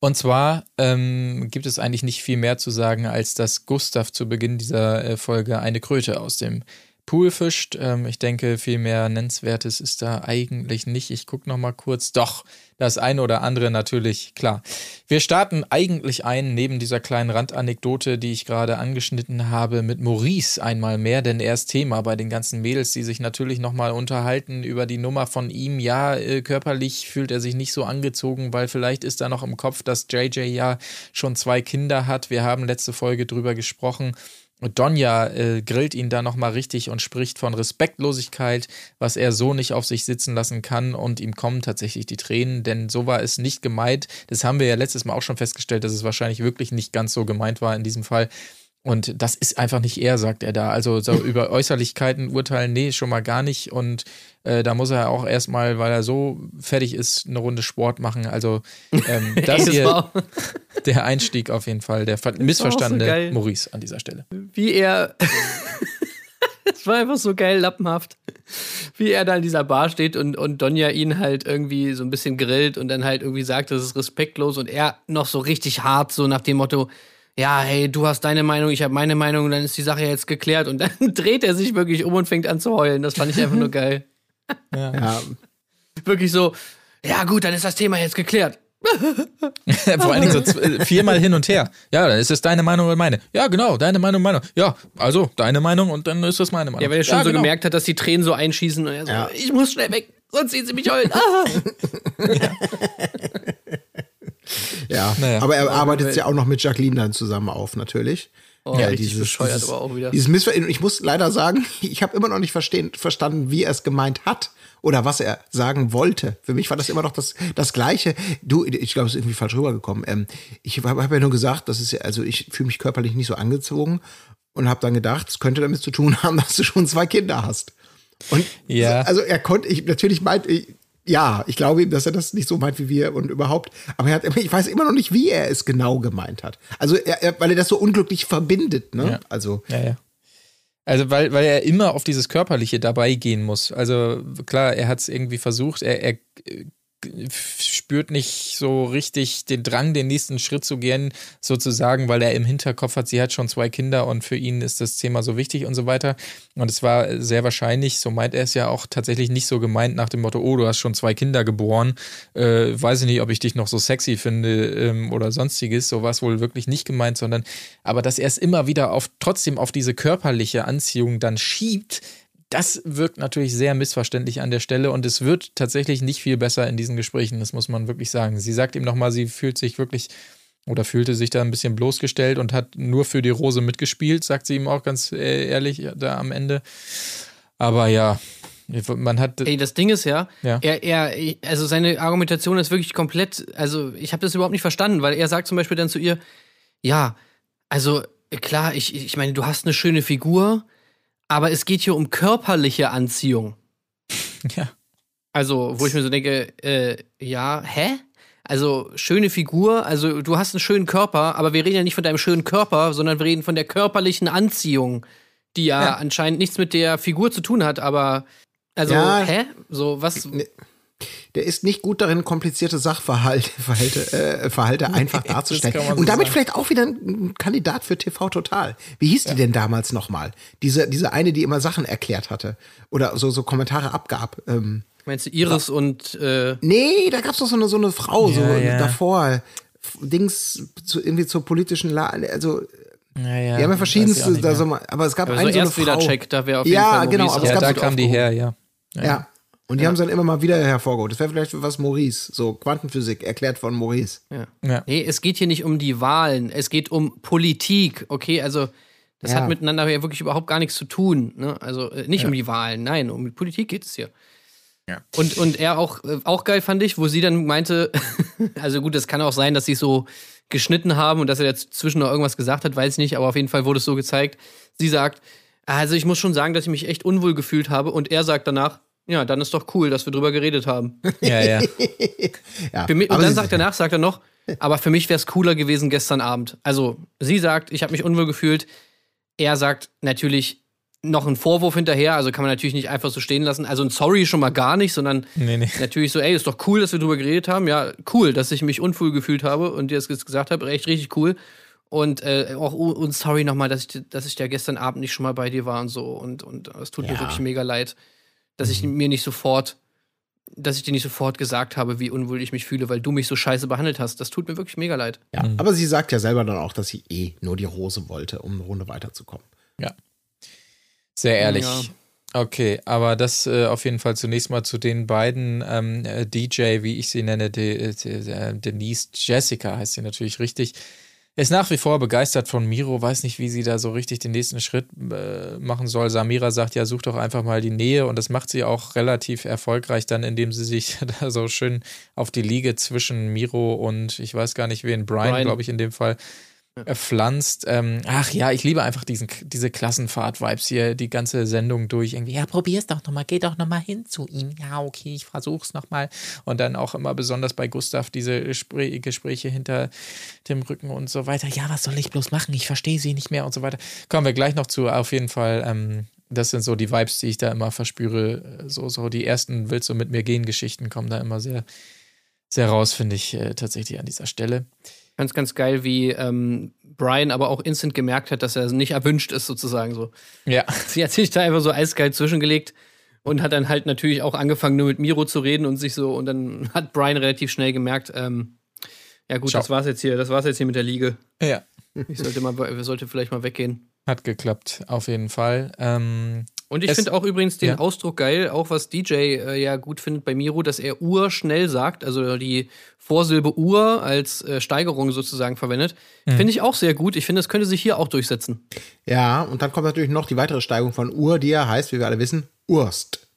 Und zwar ähm, gibt es eigentlich nicht viel mehr zu sagen, als dass Gustav zu Beginn dieser äh, Folge eine Kröte aus dem Pool fischt. Ähm, ich denke, viel mehr Nennenswertes ist da eigentlich nicht. Ich gucke noch mal kurz. Doch, das eine oder andere natürlich, klar. Wir starten eigentlich ein, neben dieser kleinen Randanekdote, die ich gerade angeschnitten habe, mit Maurice einmal mehr, denn er ist Thema bei den ganzen Mädels, die sich natürlich noch mal unterhalten über die Nummer von ihm. Ja, äh, körperlich fühlt er sich nicht so angezogen, weil vielleicht ist da noch im Kopf, dass JJ ja schon zwei Kinder hat. Wir haben letzte Folge drüber gesprochen. Donja äh, grillt ihn da nochmal richtig und spricht von Respektlosigkeit, was er so nicht auf sich sitzen lassen kann. Und ihm kommen tatsächlich die Tränen, denn so war es nicht gemeint. Das haben wir ja letztes Mal auch schon festgestellt, dass es wahrscheinlich wirklich nicht ganz so gemeint war in diesem Fall. Und das ist einfach nicht er, sagt er da. Also so [LAUGHS] über Äußerlichkeiten urteilen, nee, schon mal gar nicht. Und äh, da muss er auch erstmal, weil er so fertig ist, eine Runde Sport machen. Also ähm, [LAUGHS] das hier, der Einstieg auf jeden Fall, der ver- so missverstandene geil. Maurice an dieser Stelle. wie er. [LAUGHS] Es war einfach so geil lappenhaft, wie er da in dieser Bar steht und, und Donja ihn halt irgendwie so ein bisschen grillt und dann halt irgendwie sagt, das ist respektlos und er noch so richtig hart, so nach dem Motto, ja, hey, du hast deine Meinung, ich habe meine Meinung und dann ist die Sache jetzt geklärt und dann [LAUGHS] dreht er sich wirklich um und fängt an zu heulen. Das fand ich einfach nur geil. Ja, Wirklich so, ja gut, dann ist das Thema jetzt geklärt. [LAUGHS] Vor allen Dingen so äh, viermal hin und her. Ja, dann ist es deine Meinung oder meine. Ja, genau, deine Meinung, meine. Ja, also deine Meinung und dann ist das meine Meinung. Ja, weil er schon so genau. gemerkt hat, dass die Tränen so einschießen und er so, Ja. ich muss schnell weg, sonst sehen sie mich heulen. [LAUGHS] Ah. ja. Naja. aber er arbeitet ja auch noch mit Jacqueline dann zusammen auf, natürlich. Oh, ja, richtig bescheuert aber auch wieder. Dieses Missver ich muss leider sagen, [LAUGHS] ich habe immer noch nicht verstehen, verstanden, wie er es gemeint hat oder was er sagen wollte. Für mich war das immer noch das, das Gleiche. Du, ich glaube, es ist irgendwie falsch rübergekommen. Ähm, ich habe hab ja nur gesagt, das ist ja, also ich fühle mich körperlich nicht so angezogen und habe dann gedacht, es könnte damit zu tun [LAUGHS] haben, dass du schon zwei Kinder hast. Und Ja. also er konnte, ich natürlich meint, ich, ja, ich glaube ihm, dass er das nicht so meint wie wir und überhaupt. Aber er hat, immer- [LAUGHS] ich weiß immer noch nicht, wie er es genau gemeint hat. Also, er, er, weil er das so unglücklich verbindet, ne? Ja. Also, Ja, ja. Also, weil, weil er immer auf dieses Körperliche dabei gehen muss. Also, klar, er hat es irgendwie versucht. Er, er spürt nicht so richtig den Drang, den nächsten Schritt zu gehen, sozusagen, weil er im Hinterkopf hat, sie hat schon zwei Kinder und für ihn ist das Thema so wichtig und so weiter. Und es war sehr wahrscheinlich, so meint er es ja auch tatsächlich nicht so gemeint nach dem Motto, oh, du hast schon zwei Kinder geboren, äh, weiß ich nicht, ob ich dich noch so sexy finde ähm, oder sonstiges. So war es wohl wirklich nicht gemeint, sondern aber dass er es immer wieder auf trotzdem auf diese körperliche Anziehung dann schiebt, das wirkt natürlich sehr missverständlich an der Stelle und es wird tatsächlich nicht viel besser in diesen Gesprächen, das muss man wirklich sagen. Sie sagt ihm nochmal, sie fühlt sich wirklich oder fühlte sich da ein bisschen bloßgestellt und hat nur für die Rose mitgespielt, sagt sie ihm auch ganz äh, ehrlich da am Ende. Aber ja, man hat. Ey, das Ding ist ja, Ja. Er, er, also seine Argumentation ist wirklich komplett, also ich habe das überhaupt nicht verstanden, weil er sagt zum Beispiel dann zu ihr, ja, also klar, ich, ich meine, du hast eine schöne Figur, aber es geht hier um körperliche Anziehung. [LAUGHS] Ja. Also, wo ich mir so denke, äh, ja, hä? Also, schöne Figur, also du hast einen schönen Körper, aber wir reden ja nicht von deinem schönen Körper, sondern wir reden von der körperlichen Anziehung, die ja, Ja. anscheinend nichts mit der Figur zu tun hat, aber also, Ja. hä? So, was? Der ist nicht gut darin, komplizierte Sachverhalte [LAUGHS] Verhalte, äh, Verhalte einfach darzustellen. so Und damit sagen. vielleicht auch wieder ein Kandidat für TV Total. Wie hieß die denn damals nochmal? Diese, diese eine, die immer Sachen erklärt hatte oder so, so Kommentare abgab. Ähm, Meinst du Iris und äh, nee, da gab's doch so eine, so eine Frau, so Ja, ja. davor. Dings zu, irgendwie zur politischen Lage, also Ja, ja, die haben ja verschiedenste, da so, mal- aber es gab aber eine so so eine Frau. Erstwiedercheck, da wäre auf jeden Ja, Fall genau, Maurice aber es Ja, gab da kam die her, ja. Ja. Und die haben sie dann immer mal wieder hervorgeholt. Das wäre vielleicht was Maurice, so Quantenphysik erklärt von Maurice. ja. Nee, es geht hier nicht um die Wahlen, es geht um Politik, okay? Also, das Ja. hat miteinander ja wirklich überhaupt gar nichts zu tun. Ne? Also, äh, nicht um die Wahlen, nein, um die Politik geht es hier. Ja. Und, und er auch, äh, auch geil fand ich, wo sie dann meinte, [LAUGHS] also gut, es kann auch sein, dass sie so geschnitten haben und dass er dazwischen noch irgendwas gesagt hat, weiß ich nicht, aber auf jeden Fall wurde es so gezeigt. Sie sagt, also ich muss schon sagen, dass ich mich echt unwohl gefühlt habe und er sagt danach, ja, dann ist doch cool, dass wir drüber geredet haben. [LAUGHS] ja, ja. Ja. Mich, und aber dann sagt er danach, sagt er noch, aber für mich wäre es cooler gewesen gestern Abend. Also sie sagt, ich habe mich unwohl gefühlt. Er sagt natürlich noch einen Vorwurf hinterher, also kann man natürlich nicht einfach so stehen lassen. Also ein Sorry schon mal gar nicht, sondern Nee, nee. natürlich so, ey, ist doch cool, dass wir drüber geredet haben. Ja, cool, dass ich mich unwohl gefühlt habe und dir das gesagt habe, echt richtig cool. Und äh, auch und sorry nochmal, dass ich, dass ich da gestern Abend nicht schon mal bei dir war und so. Und, und es tut mir Ja. wirklich mega leid, dass ich mir nicht sofort, dass ich dir nicht sofort gesagt habe, wie unwohl ich mich fühle, weil du mich so scheiße behandelt hast. Das tut mir wirklich mega leid. Ja, aber sie sagt ja selber dann auch, dass sie eh nur die Rose wollte, um eine Runde weiterzukommen. Ja. Sehr ehrlich. Ja. Okay, aber das äh, auf jeden Fall zunächst mal zu den beiden ähm, äh, DJ, wie ich sie nenne, De, De, De, Denise Jessica heißt sie natürlich richtig. Ist nach wie vor begeistert von Miro, weiß nicht, wie sie da so richtig den nächsten Schritt äh, machen soll. Samira sagt ja, such doch einfach mal die Nähe und das macht sie auch relativ erfolgreich dann, indem sie sich [LAUGHS] da so schön auf die Liege zwischen Miro und ich weiß gar nicht wen, Brian, Brian. glaube ich in dem Fall, pflanzt. Ähm, ach ja, ich liebe einfach diesen, diese Klassenfahrt-Vibes hier, die ganze Sendung durch. Irgendwie, ja, probier's doch nochmal, geh doch nochmal hin zu ihm. Ja, okay, ich versuch's nochmal. Und dann auch immer besonders bei Gustav diese Spr Gespräche hinter dem Rücken und so weiter. Ja, was soll ich bloß machen? Ich verstehe sie nicht mehr und so weiter. Kommen wir gleich noch zu. Auf jeden Fall, ähm, das sind so die Vibes, die ich da immer verspüre. So, so die ersten Willst du mit mir gehen Geschichten kommen da immer sehr, sehr raus, finde ich äh, tatsächlich an dieser Stelle. Ganz, ganz geil, wie ähm, Brian aber auch instant gemerkt hat, dass er nicht erwünscht ist, sozusagen so. Ja. [LAUGHS] Sie hat sich da einfach so eiskalt zwischengelegt und hat dann halt natürlich auch angefangen, nur mit Miro zu reden und sich so, und dann hat Brian relativ schnell gemerkt, ähm, ja gut, Ciao. das war's jetzt hier, das war's jetzt hier mit der Liege. Ja. Ich sollte mal, wir sollte vielleicht mal weggehen. Hat geklappt, auf jeden Fall. Ähm, Und ich finde auch übrigens den ja. Ausdruck geil, auch was DJ äh, ja gut findet bei Miro, dass er Uhr schnell sagt, also die Vorsilbe Uhr als äh, Steigerung sozusagen verwendet. Mhm. Finde ich auch sehr gut. Ich finde, das könnte sich hier auch durchsetzen. Ja, und dann kommt natürlich noch die weitere Steigung von Ur, die ja heißt, wie wir alle wissen, Urst.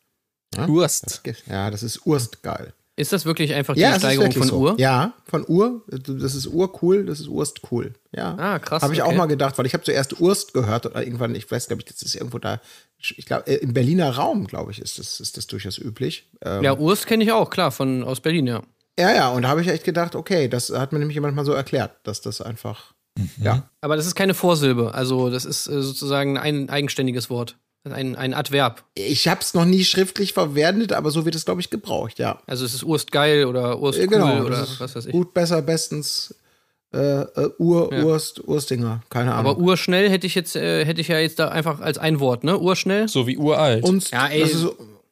Urst. Ja, das ist Urst geil. Ist das wirklich einfach die Ja, Steigerung von so. Uhr? Ja, von Ur. Das ist Ur cool, das ist Urst cool. Ja. Ah, krass, Habe ich auch okay. mal gedacht, weil ich habe zuerst Urst gehört oder irgendwann, ich weiß, glaube ich, das ist irgendwo da, ich glaube, im Berliner Raum, glaube ich, ist das, ist das durchaus üblich. Ähm, Ja, Urs kenne ich auch, klar, von aus Berlin, ja. ja, ja, und da habe ich echt gedacht, okay, das hat mir nämlich jemand mal so erklärt, dass das einfach, Mhm. ja. Aber das ist keine Vorsilbe, also das ist äh, sozusagen ein eigenständiges Wort. Ein, ein Adverb. Ich habe es noch nie schriftlich verwendet, aber so wird es, glaube ich, gebraucht, ja. Also es ist Urst geil oder Urst Äh, cool genau, oder was weiß ich. Gut, besser, bestens. Äh, äh, Ur, Ja. Urst, Urstinger, keine Ahnung. Aber urschnell hätte ich jetzt, äh, hätte ich ja jetzt da einfach als ein Wort, ne? Urschnell. So wie uralt. Unst, Ja, ey. das ist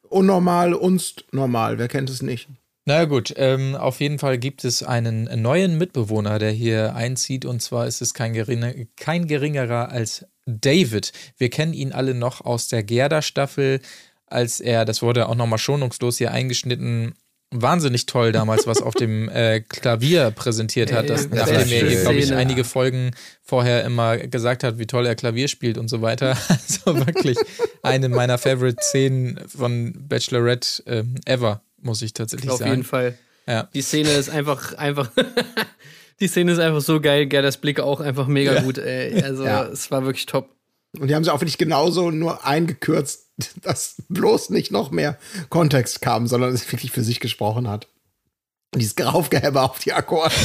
unnormal, unst normal. Wer kennt es nicht? Na gut, ähm, auf jeden Fall gibt es einen neuen Mitbewohner, der hier einzieht. Und zwar ist es kein, geringer, kein geringerer als David. Wir kennen ihn alle noch aus der Gerda-Staffel, als er, das wurde auch nochmal schonungslos hier eingeschnitten, wahnsinnig toll damals, was auf dem äh, Klavier präsentiert hat, das, Äh, nachdem er, glaube ich, einige Folgen vorher immer gesagt hat, wie toll er Klavier spielt und so weiter. [LAUGHS] Also wirklich eine meiner Favorite-Szenen von Bachelorette ähm, ever, muss ich tatsächlich Auf sagen. jeden Fall. Ja. Die Szene ist einfach, einfach. [LAUGHS] die Szene ist einfach so geil. Gerdas Blick auch einfach mega gut, ey. Also, Ja. es war wirklich top. Und die haben sie auch wirklich genauso nur eingekürzt, [LAUGHS] dass bloß nicht noch mehr Kontext kam, sondern es wirklich für sich gesprochen hat. Und dieses Graufgehäbe auf die Akkorde. [LAUGHS]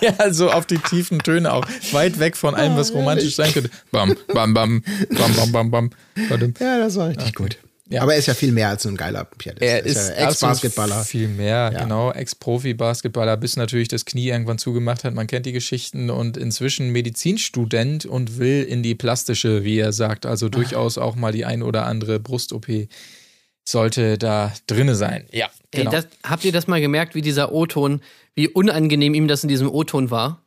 Ja, so auf die tiefen Töne auch. Weit weg von allem, was romantisch sein könnte. Bam, bam, bam, bam, bam, bam, bam. Ja, das war richtig gut. Ja. Aber er ist ja viel mehr als so ein geiler Pianist. Er ist, ja Ex-Basketballer. Viel mehr, Ja. genau. Ex-Profi-Basketballer, bis natürlich das Knie irgendwann zugemacht hat. Man kennt die Geschichten und inzwischen Medizinstudent und will in die plastische, wie er sagt. Also durchaus auch mal die ein oder andere Brust-OP sollte da drinne sein. Ja, Ey, genau. das, habt ihr das mal gemerkt, wie dieser O-Ton, wie unangenehm ihm das in diesem O-Ton war?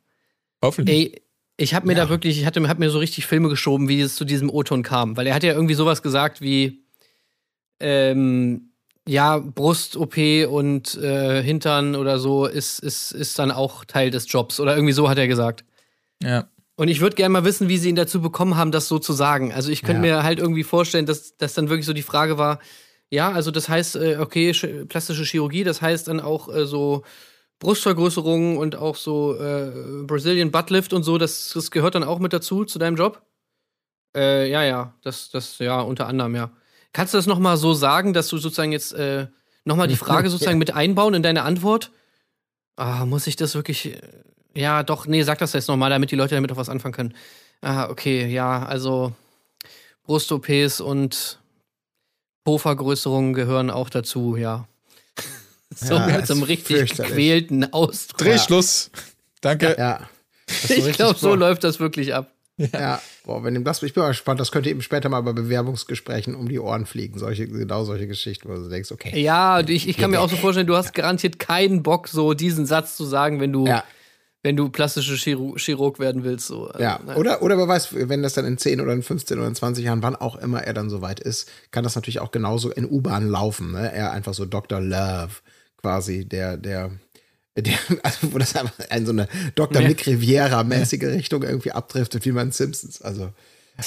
Hoffentlich. Ey, ich habe mir da wirklich, ich hatte hab mir so richtig Filme geschoben, wie es zu diesem O-Ton kam. Weil er hat ja irgendwie sowas gesagt wie, ähm, ja, Brust-OP und äh, Hintern oder so ist, ist, ist dann auch Teil des Jobs. Oder irgendwie so hat er gesagt. Ja. Und ich würde gerne mal wissen, wie sie ihn dazu bekommen haben, das so zu sagen. Also ich könnte Ja. mir halt irgendwie vorstellen, dass das dann wirklich so die Frage war, ja, also das heißt, äh, okay, sch- plastische Chirurgie, das heißt dann auch äh, so Brustvergrößerungen und auch so äh, Brazilian Buttlift und so, das, das gehört dann auch mit dazu, zu deinem Job? Äh, ja, ja, das, das, ja, unter anderem, ja. Kannst du das nochmal so sagen, dass du sozusagen jetzt äh, nochmal die Frage [LAUGHS] sozusagen mit einbauen in deine Antwort? Ah, muss ich das wirklich. äh, Ja, doch, nee, sag das jetzt nochmal, damit die Leute damit auch was anfangen können. Ah, okay, ja, also Brust-OPs und Po-Vergrößerungen gehören auch dazu, ja. [LAUGHS] so Ja, mit so einem richtig gequälten Ausdruck. Drehschluss. Danke. Ja. [LAUGHS] So Ich glaube, so läuft das wirklich ab. Ja, boah, wenn ihm das, ich bin mal gespannt, das könnte eben später mal bei Bewerbungsgesprächen um die Ohren fliegen. Solche, genau solche Geschichten, wo du denkst, okay. Ja, ich, ich kann mir auch so vorstellen, du hast garantiert keinen Bock, so diesen Satz zu sagen, wenn du, Ja, wenn du plastische Chirurg, Chirurg werden willst. So. Also, ja. nein. Oder, oder wer weiß, wenn das dann in 10 oder in 15 oder in 20 Jahren, wann auch immer er dann soweit ist, kann das natürlich auch genauso in U-Bahn laufen. Ne? Er einfach so Dr. Love quasi, der, der, der, [LAUGHS] also wo das einfach in so eine Dr. Ja. Nick Riviera-mäßige Richtung irgendwie abdriftet, wie man Simpsons. Also,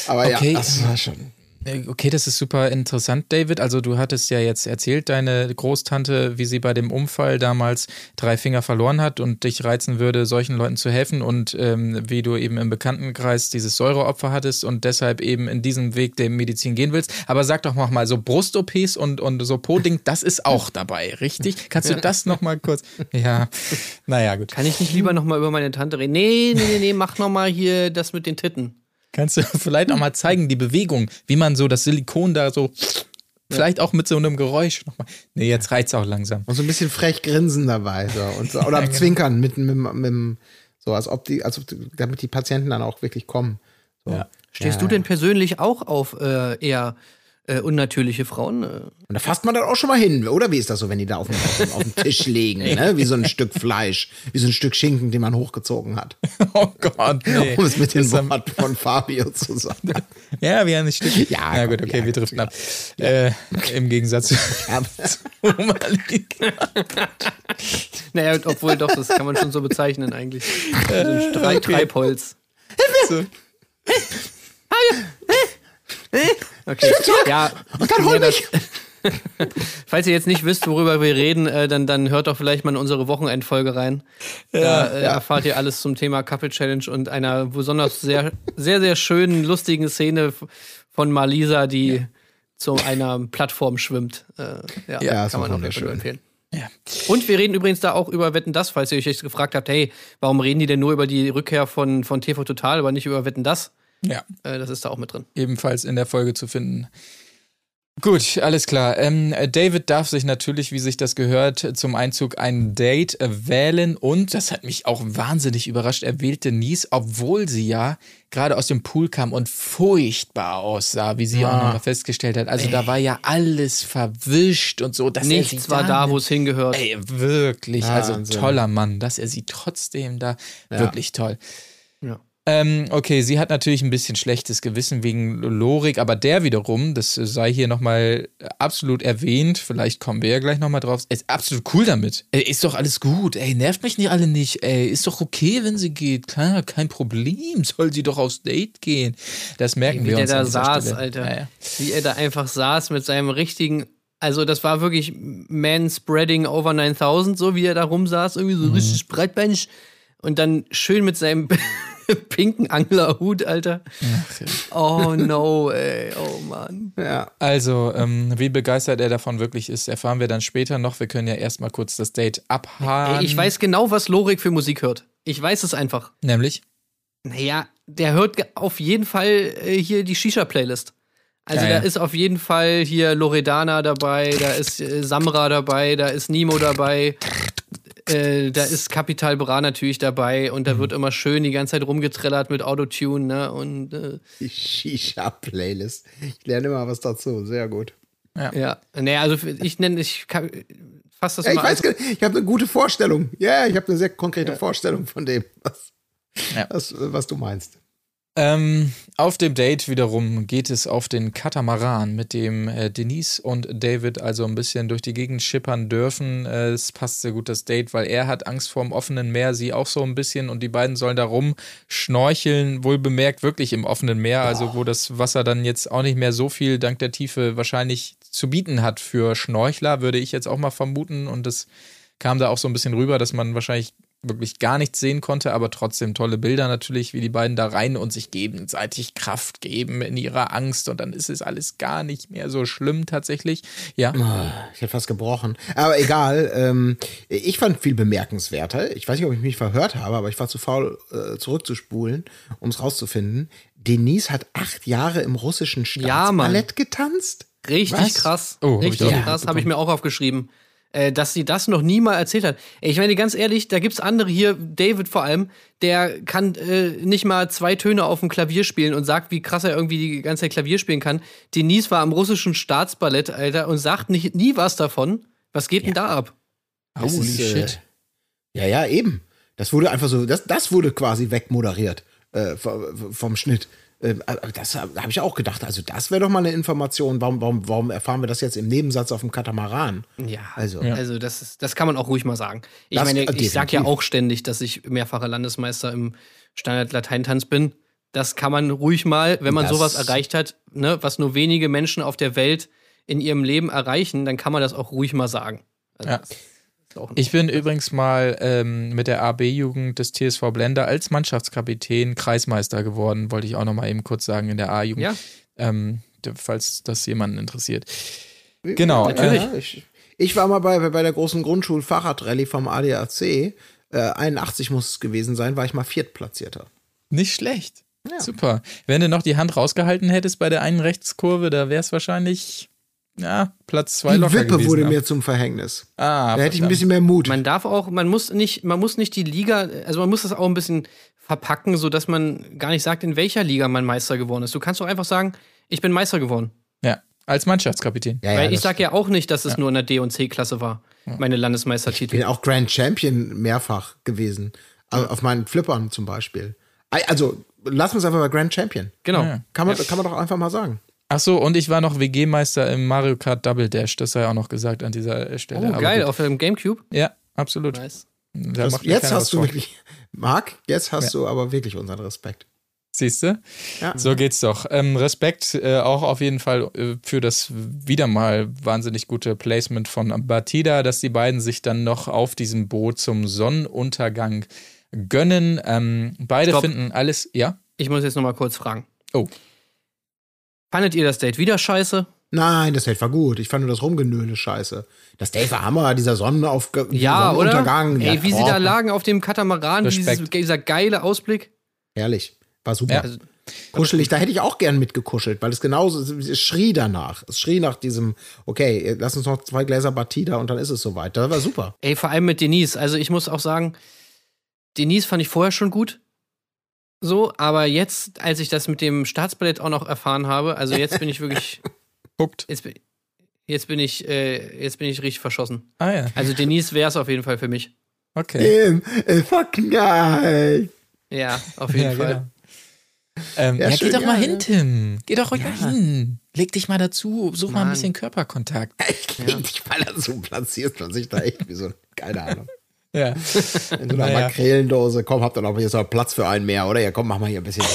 aber Okay. ja, das war schon. Äh, Okay, das ist super interessant, David. Also du hattest ja jetzt erzählt, deine Großtante, wie sie bei dem Unfall damals drei Finger verloren hat und dich reizen würde, solchen Leuten zu helfen und ähm, wie du eben im Bekanntenkreis dieses Säureopfer hattest und deshalb eben in diesem Weg der Medizin gehen willst. Aber sag doch noch mal, so Brust-OPs und, und so Po-Ding, das ist auch dabei, richtig? Kannst du das noch mal kurz? Ja, naja, gut. Kann ich nicht lieber noch mal über meine Tante reden? Nee, nee, nee, nee, mach noch mal hier das mit den Titten. Kannst du [LAUGHS] vielleicht auch mal zeigen, die Bewegung, wie man so das Silikon da so, vielleicht auch mit so einem Geräusch nochmal. Nee, jetzt reizt auch langsam. Und so ein bisschen frech grinsen dabei. So. Und so, oder [LAUGHS] zwinkern mit, mit, mit, so, als ob die, als ob, die- damit die Patienten dann auch wirklich kommen. So. Ja. Stehst du denn persönlich auch auf äh, eher äh, unnatürliche Frauen? Äh, Und da fasst man dann auch schon mal hin, oder? Wie ist das so, wenn die da auf dem, auf dem Tisch liegen, [LAUGHS] ne? Wie so ein Stück Fleisch, wie so ein Stück Schinken, den man hochgezogen hat. [LAUGHS] Oh Gott, nee. Um es mit den Worten von Fabio zu sagen. [LAUGHS] Ja, wir haben ein Stück. Ja, Na gut, okay, ja, wir driften ab. Äh, Im Gegensatz zu naja, obwohl doch, das kann man schon so bezeichnen eigentlich. So ein Strei Treibholz. so. [LAUGHS] Okay. Ja, Und dann hol ja, mich! [LAUGHS] Falls ihr jetzt nicht wisst, worüber wir reden, äh, dann, dann hört doch vielleicht mal in unsere Wochenendfolge rein. Da äh, erfahrt ihr alles zum Thema Couple Challenge und einer besonders sehr, sehr, sehr schönen, lustigen Szene von Malisa, die zu einer Plattform schwimmt. Äh, ja, Ja, kann man auch nur wunderschön. empfehlen. Und wir reden übrigens da auch über Wetten das, falls ihr euch jetzt gefragt habt, hey, warum reden die denn nur über die Rückkehr von, von TV Total, aber nicht über Wetten das? Ja, Äh, das ist da auch mit drin. ebenfalls in der Folge zu finden. Gut, alles klar. Ähm, David darf sich natürlich, wie sich das gehört, zum Einzug ein Date äh, wählen und, das hat mich auch wahnsinnig überrascht, er wählte Nies, obwohl sie ja gerade aus dem Pool kam und furchtbar aussah, wie sie auch nochmal festgestellt hat. Also da war ja alles verwischt und so. Dass Nichts war da, wo es hingehört. Ey, wirklich, also Wahnsinn. toller Mann, dass er sie trotzdem da, wirklich toll. Ja. Ähm, okay, sie hat natürlich ein bisschen schlechtes Gewissen wegen Lorik, aber der wiederum, das sei hier nochmal absolut erwähnt, vielleicht kommen wir ja gleich nochmal drauf, ist absolut cool damit. Ey, ist doch alles gut, ey, nervt mich nicht alle nicht, ey, ist doch okay, wenn sie geht, klar, kein Problem, [LAUGHS] soll sie doch aufs Date gehen. Das merken Wie wir uns da an dieser saß, Stelle. Alter. Ja, ja. Wie er da einfach saß mit seinem richtigen. Also, das war wirklich Man Spreading over 9000, so wie er da rumsaß, irgendwie Mhm. so richtig breitbeinig. Und dann schön mit seinem [LAUGHS] [LAUGHS] pinken Anglerhut, Alter. Oh no, ey, oh Mann. Ja. Also, ähm, wie begeistert er davon wirklich ist, erfahren wir dann später noch. Wir können ja erstmal kurz das Date abhaken. Ey, ich weiß genau, was Lorik für Musik hört. Ich weiß es einfach. Nämlich? Naja, der hört auf jeden Fall äh, hier die Shisha-Playlist. Also Ja, da ist auf jeden Fall hier Loredana dabei, da ist äh, Samra dabei, da ist Nemo dabei, äh, da ist Capital Bra natürlich dabei und Mhm. da wird immer schön die ganze Zeit rumgetrellert mit Autotune, ne? Und äh, Die Shisha-Playlist. Ich lerne immer was dazu. Sehr gut. ja, naja, also ich nenne, ich kann, fass das Ja, ich mal weiß, als, ge- ich habe eine gute Vorstellung. Ja, ich habe eine sehr konkrete Vorstellung von dem, was, Ja. was, was du meinst. Ähm, auf dem Date wiederum geht es auf den Katamaran, mit dem äh, Denise und David also ein bisschen durch die Gegend schippern dürfen. Äh, es passt sehr gut das Date, weil er hat Angst vor dem offenen Meer, sie auch so ein bisschen und die beiden sollen da rumschnorcheln, wohl bemerkt wirklich im offenen Meer, also wo das Wasser dann jetzt auch nicht mehr so viel dank der Tiefe wahrscheinlich zu bieten hat für Schnorchler, würde ich jetzt auch mal vermuten und das kam da auch so ein bisschen rüber, dass man wahrscheinlich wirklich gar nichts sehen konnte, aber trotzdem tolle Bilder natürlich, wie die beiden da rein und sich gegenseitig Kraft geben in ihrer Angst und dann ist es alles gar nicht mehr so schlimm tatsächlich. Ja. Ich hätte fast gebrochen. Aber egal. [LAUGHS] Ähm, ich fand viel bemerkenswerter. Ich weiß nicht, ob ich mich verhört habe, aber ich war zu faul, äh, zurückzuspulen, um es rauszufinden. Denise hat acht Jahre im russischen Ja. Staatsballett getanzt. Richtig Was? krass. Oh, hab ich richtig nicht krass, habe ich mir auch aufgeschrieben. Äh, dass sie das noch nie mal erzählt hat. Ich meine, ganz ehrlich, da gibt's andere hier, David vor allem, der kann äh, nicht mal zwei Töne auf dem Klavier spielen und sagt, wie krass er irgendwie die ganze Zeit Klavier spielen kann. Denise war am russischen Staatsballett, Alter, und sagt nicht, nie was davon. Was geht denn da ab? Das Holy ist, äh, shit. Ja, ja, eben. Das wurde einfach so, das, das wurde quasi wegmoderiert äh, vom Schnitt. Äh, aber das habe hab ich auch gedacht. Also, das wäre doch mal eine Information. Warum, warum, warum erfahren wir das jetzt im Nebensatz auf dem Katamaran? Ja, Also, also das, ist, das kann man auch ruhig mal sagen. Ich Das- meine, ich sag ja auch ständig, dass ich mehrfacher Landesmeister im Standard-Lateintanz bin. Das kann man ruhig mal, wenn man Das- sowas erreicht hat, ne, was nur wenige Menschen auf der Welt in ihrem Leben erreichen, dann kann man das auch ruhig mal sagen. Also Ja. Ich bin übrigens mal ähm, mit der AB-Jugend des TSV Blender als Mannschaftskapitän Kreismeister geworden, wollte ich auch noch mal eben kurz sagen in der A-Jugend. Ja. Ähm, falls das jemanden interessiert. Genau. natürlich. Äh, ich, ich war mal bei, bei der großen Grundschul-Fahrradrallye vom ADAC. Äh, 81 muss es gewesen sein, war ich mal Viertplatzierter. nicht schlecht. Super. Wenn du noch die Hand rausgehalten hättest bei der einen Rechtskurve, da wäre es wahrscheinlich ja, Platz zwei Die locker Wippe gewesen. wurde mir zum Verhängnis. ah, Da hätte ich ein bisschen mehr Mut. Man darf auch, man muss nicht, man muss nicht die Liga, also man muss das auch ein bisschen verpacken, sodass man gar nicht sagt, in welcher Liga man Meister geworden ist. Du kannst doch einfach sagen, ich bin Meister geworden. Ja, als Mannschaftskapitän. ja, ja, Weil ich das- sag ja auch nicht, dass es nur in der D- und C-Klasse war, meine Ich Landesmeistertitel. bin auch Grand Champion mehrfach gewesen. Also auf meinen Flippern zum Beispiel. Also, lass uns einfach mal Grand Champion. Genau. Ja. Kann man, kann man doch einfach mal sagen. Ach so, und ich war noch WG-Meister im Mario Kart Double Dash. Das sei auch noch gesagt an dieser Stelle. Oh, Aber geil, gut. auf dem Gamecube. Ja, absolut. Nice. Da Das, jetzt hast du vor. wirklich, Marc, jetzt hast du aber wirklich unseren Respekt. Siehst du? Ja. So geht's doch. Ähm, Respekt äh, auch auf jeden Fall äh, für das wieder mal wahnsinnig gute Placement von Batida, dass die beiden sich dann noch auf diesem Boot zum Sonnenuntergang gönnen. Ähm, beide Stopp. finden alles. Ja? Ich muss jetzt noch mal kurz fragen. Oh. Fandet ihr das Date wieder scheiße? Nein, das Date war gut. Ich fand nur das Rumgenöle scheiße. Das Date war Hammer, dieser Sonnenaufgang, Ja, oder? Sonnenuntergang. Ey, wie sie oh, da lagen auf dem Katamaran, dieses, dieser geile Ausblick. Herrlich. War super. Ja. Also, Kuschelig, da hätte ich auch gern mitgekuschelt, weil es genauso, es schrie danach. Es schrie nach diesem, okay, lass uns noch zwei Gläser Batida und dann ist es soweit. Das war super. Ey, vor allem mit Denise. Also ich muss auch sagen, Denise fand ich vorher schon gut. So, aber jetzt, als ich das mit dem Staatsballett auch noch erfahren habe, also jetzt bin ich wirklich. [LAUGHS] Guckt. Jetzt bin, jetzt bin ich, äh, jetzt bin ich richtig verschossen. Ah ja. Also Denise wäre es auf jeden Fall für mich. Okay. Tim, äh, verknallt. Ja, auf jeden Ja, Fall. genau. Ähm, Ja, ja, schön, geh doch ja, mal ja. hin, Tim. Geh doch ruhig mal hin. Leg dich mal dazu, such mal ein Mann. bisschen Körperkontakt. Ich krieg dich, weil er so platziert man sich da echt wie so, keine Ahnung. Ja. In so einer Naja. Makrelendose, komm, habt ihr noch hier so Platz für einen mehr, oder? Ja, komm, mach mal hier ein bisschen.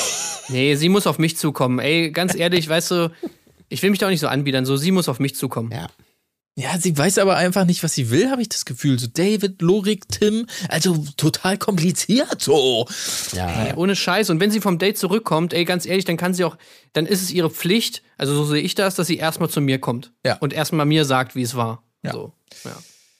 Nee, sie muss auf mich zukommen. Ey, ganz ehrlich, weißt du, ich will mich da auch nicht so anbiedern. So, sie muss auf mich zukommen. Ja. Ja, sie weiß aber einfach nicht, was sie will, habe ich das Gefühl. So David, Lorik, Tim, also total kompliziert so. Ja. Ey, ohne Scheiß. Und wenn sie vom Date zurückkommt, ey, ganz ehrlich, dann kann sie auch, dann ist es ihre Pflicht, also so sehe ich das, dass sie erstmal zu mir kommt. Ja. Und erstmal mir sagt, wie es war. Ja. So, ja.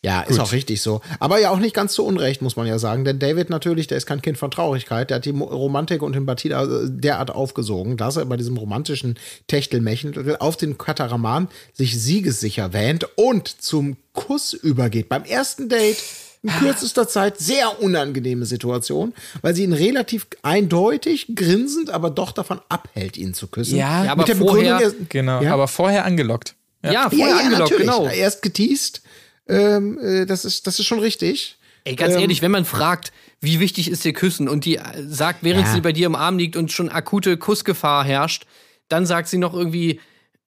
Ja, ist auch richtig so. Aber ja auch nicht ganz so unrecht, muss man ja sagen. Denn David natürlich, der ist kein Kind von Traurigkeit. Der hat die Romantik und den Batida äh, derart aufgesogen, dass er bei diesem romantischen Techtelmärchen auf den Kataraman sich siegessicher wähnt und zum Kuss übergeht. Beim ersten Date in kürzester Zeit sehr unangenehme Situation, weil sie ihn relativ eindeutig grinsend, aber doch davon abhält, ihn zu küssen. Ja, Ja, aber Mit der vorher- Begründung, er- Genau, Ja? aber vorher angelockt. Ja, vorher angelockt, natürlich. genau. Erst geteased. Ähm, äh, das, ist, das ist schon richtig. Ey, ganz Ähm, ehrlich, wenn man fragt, wie wichtig ist dir Küssen und die äh, sagt, während Ja. sie bei dir im Arm liegt und schon akute Kussgefahr herrscht, dann sagt sie noch irgendwie,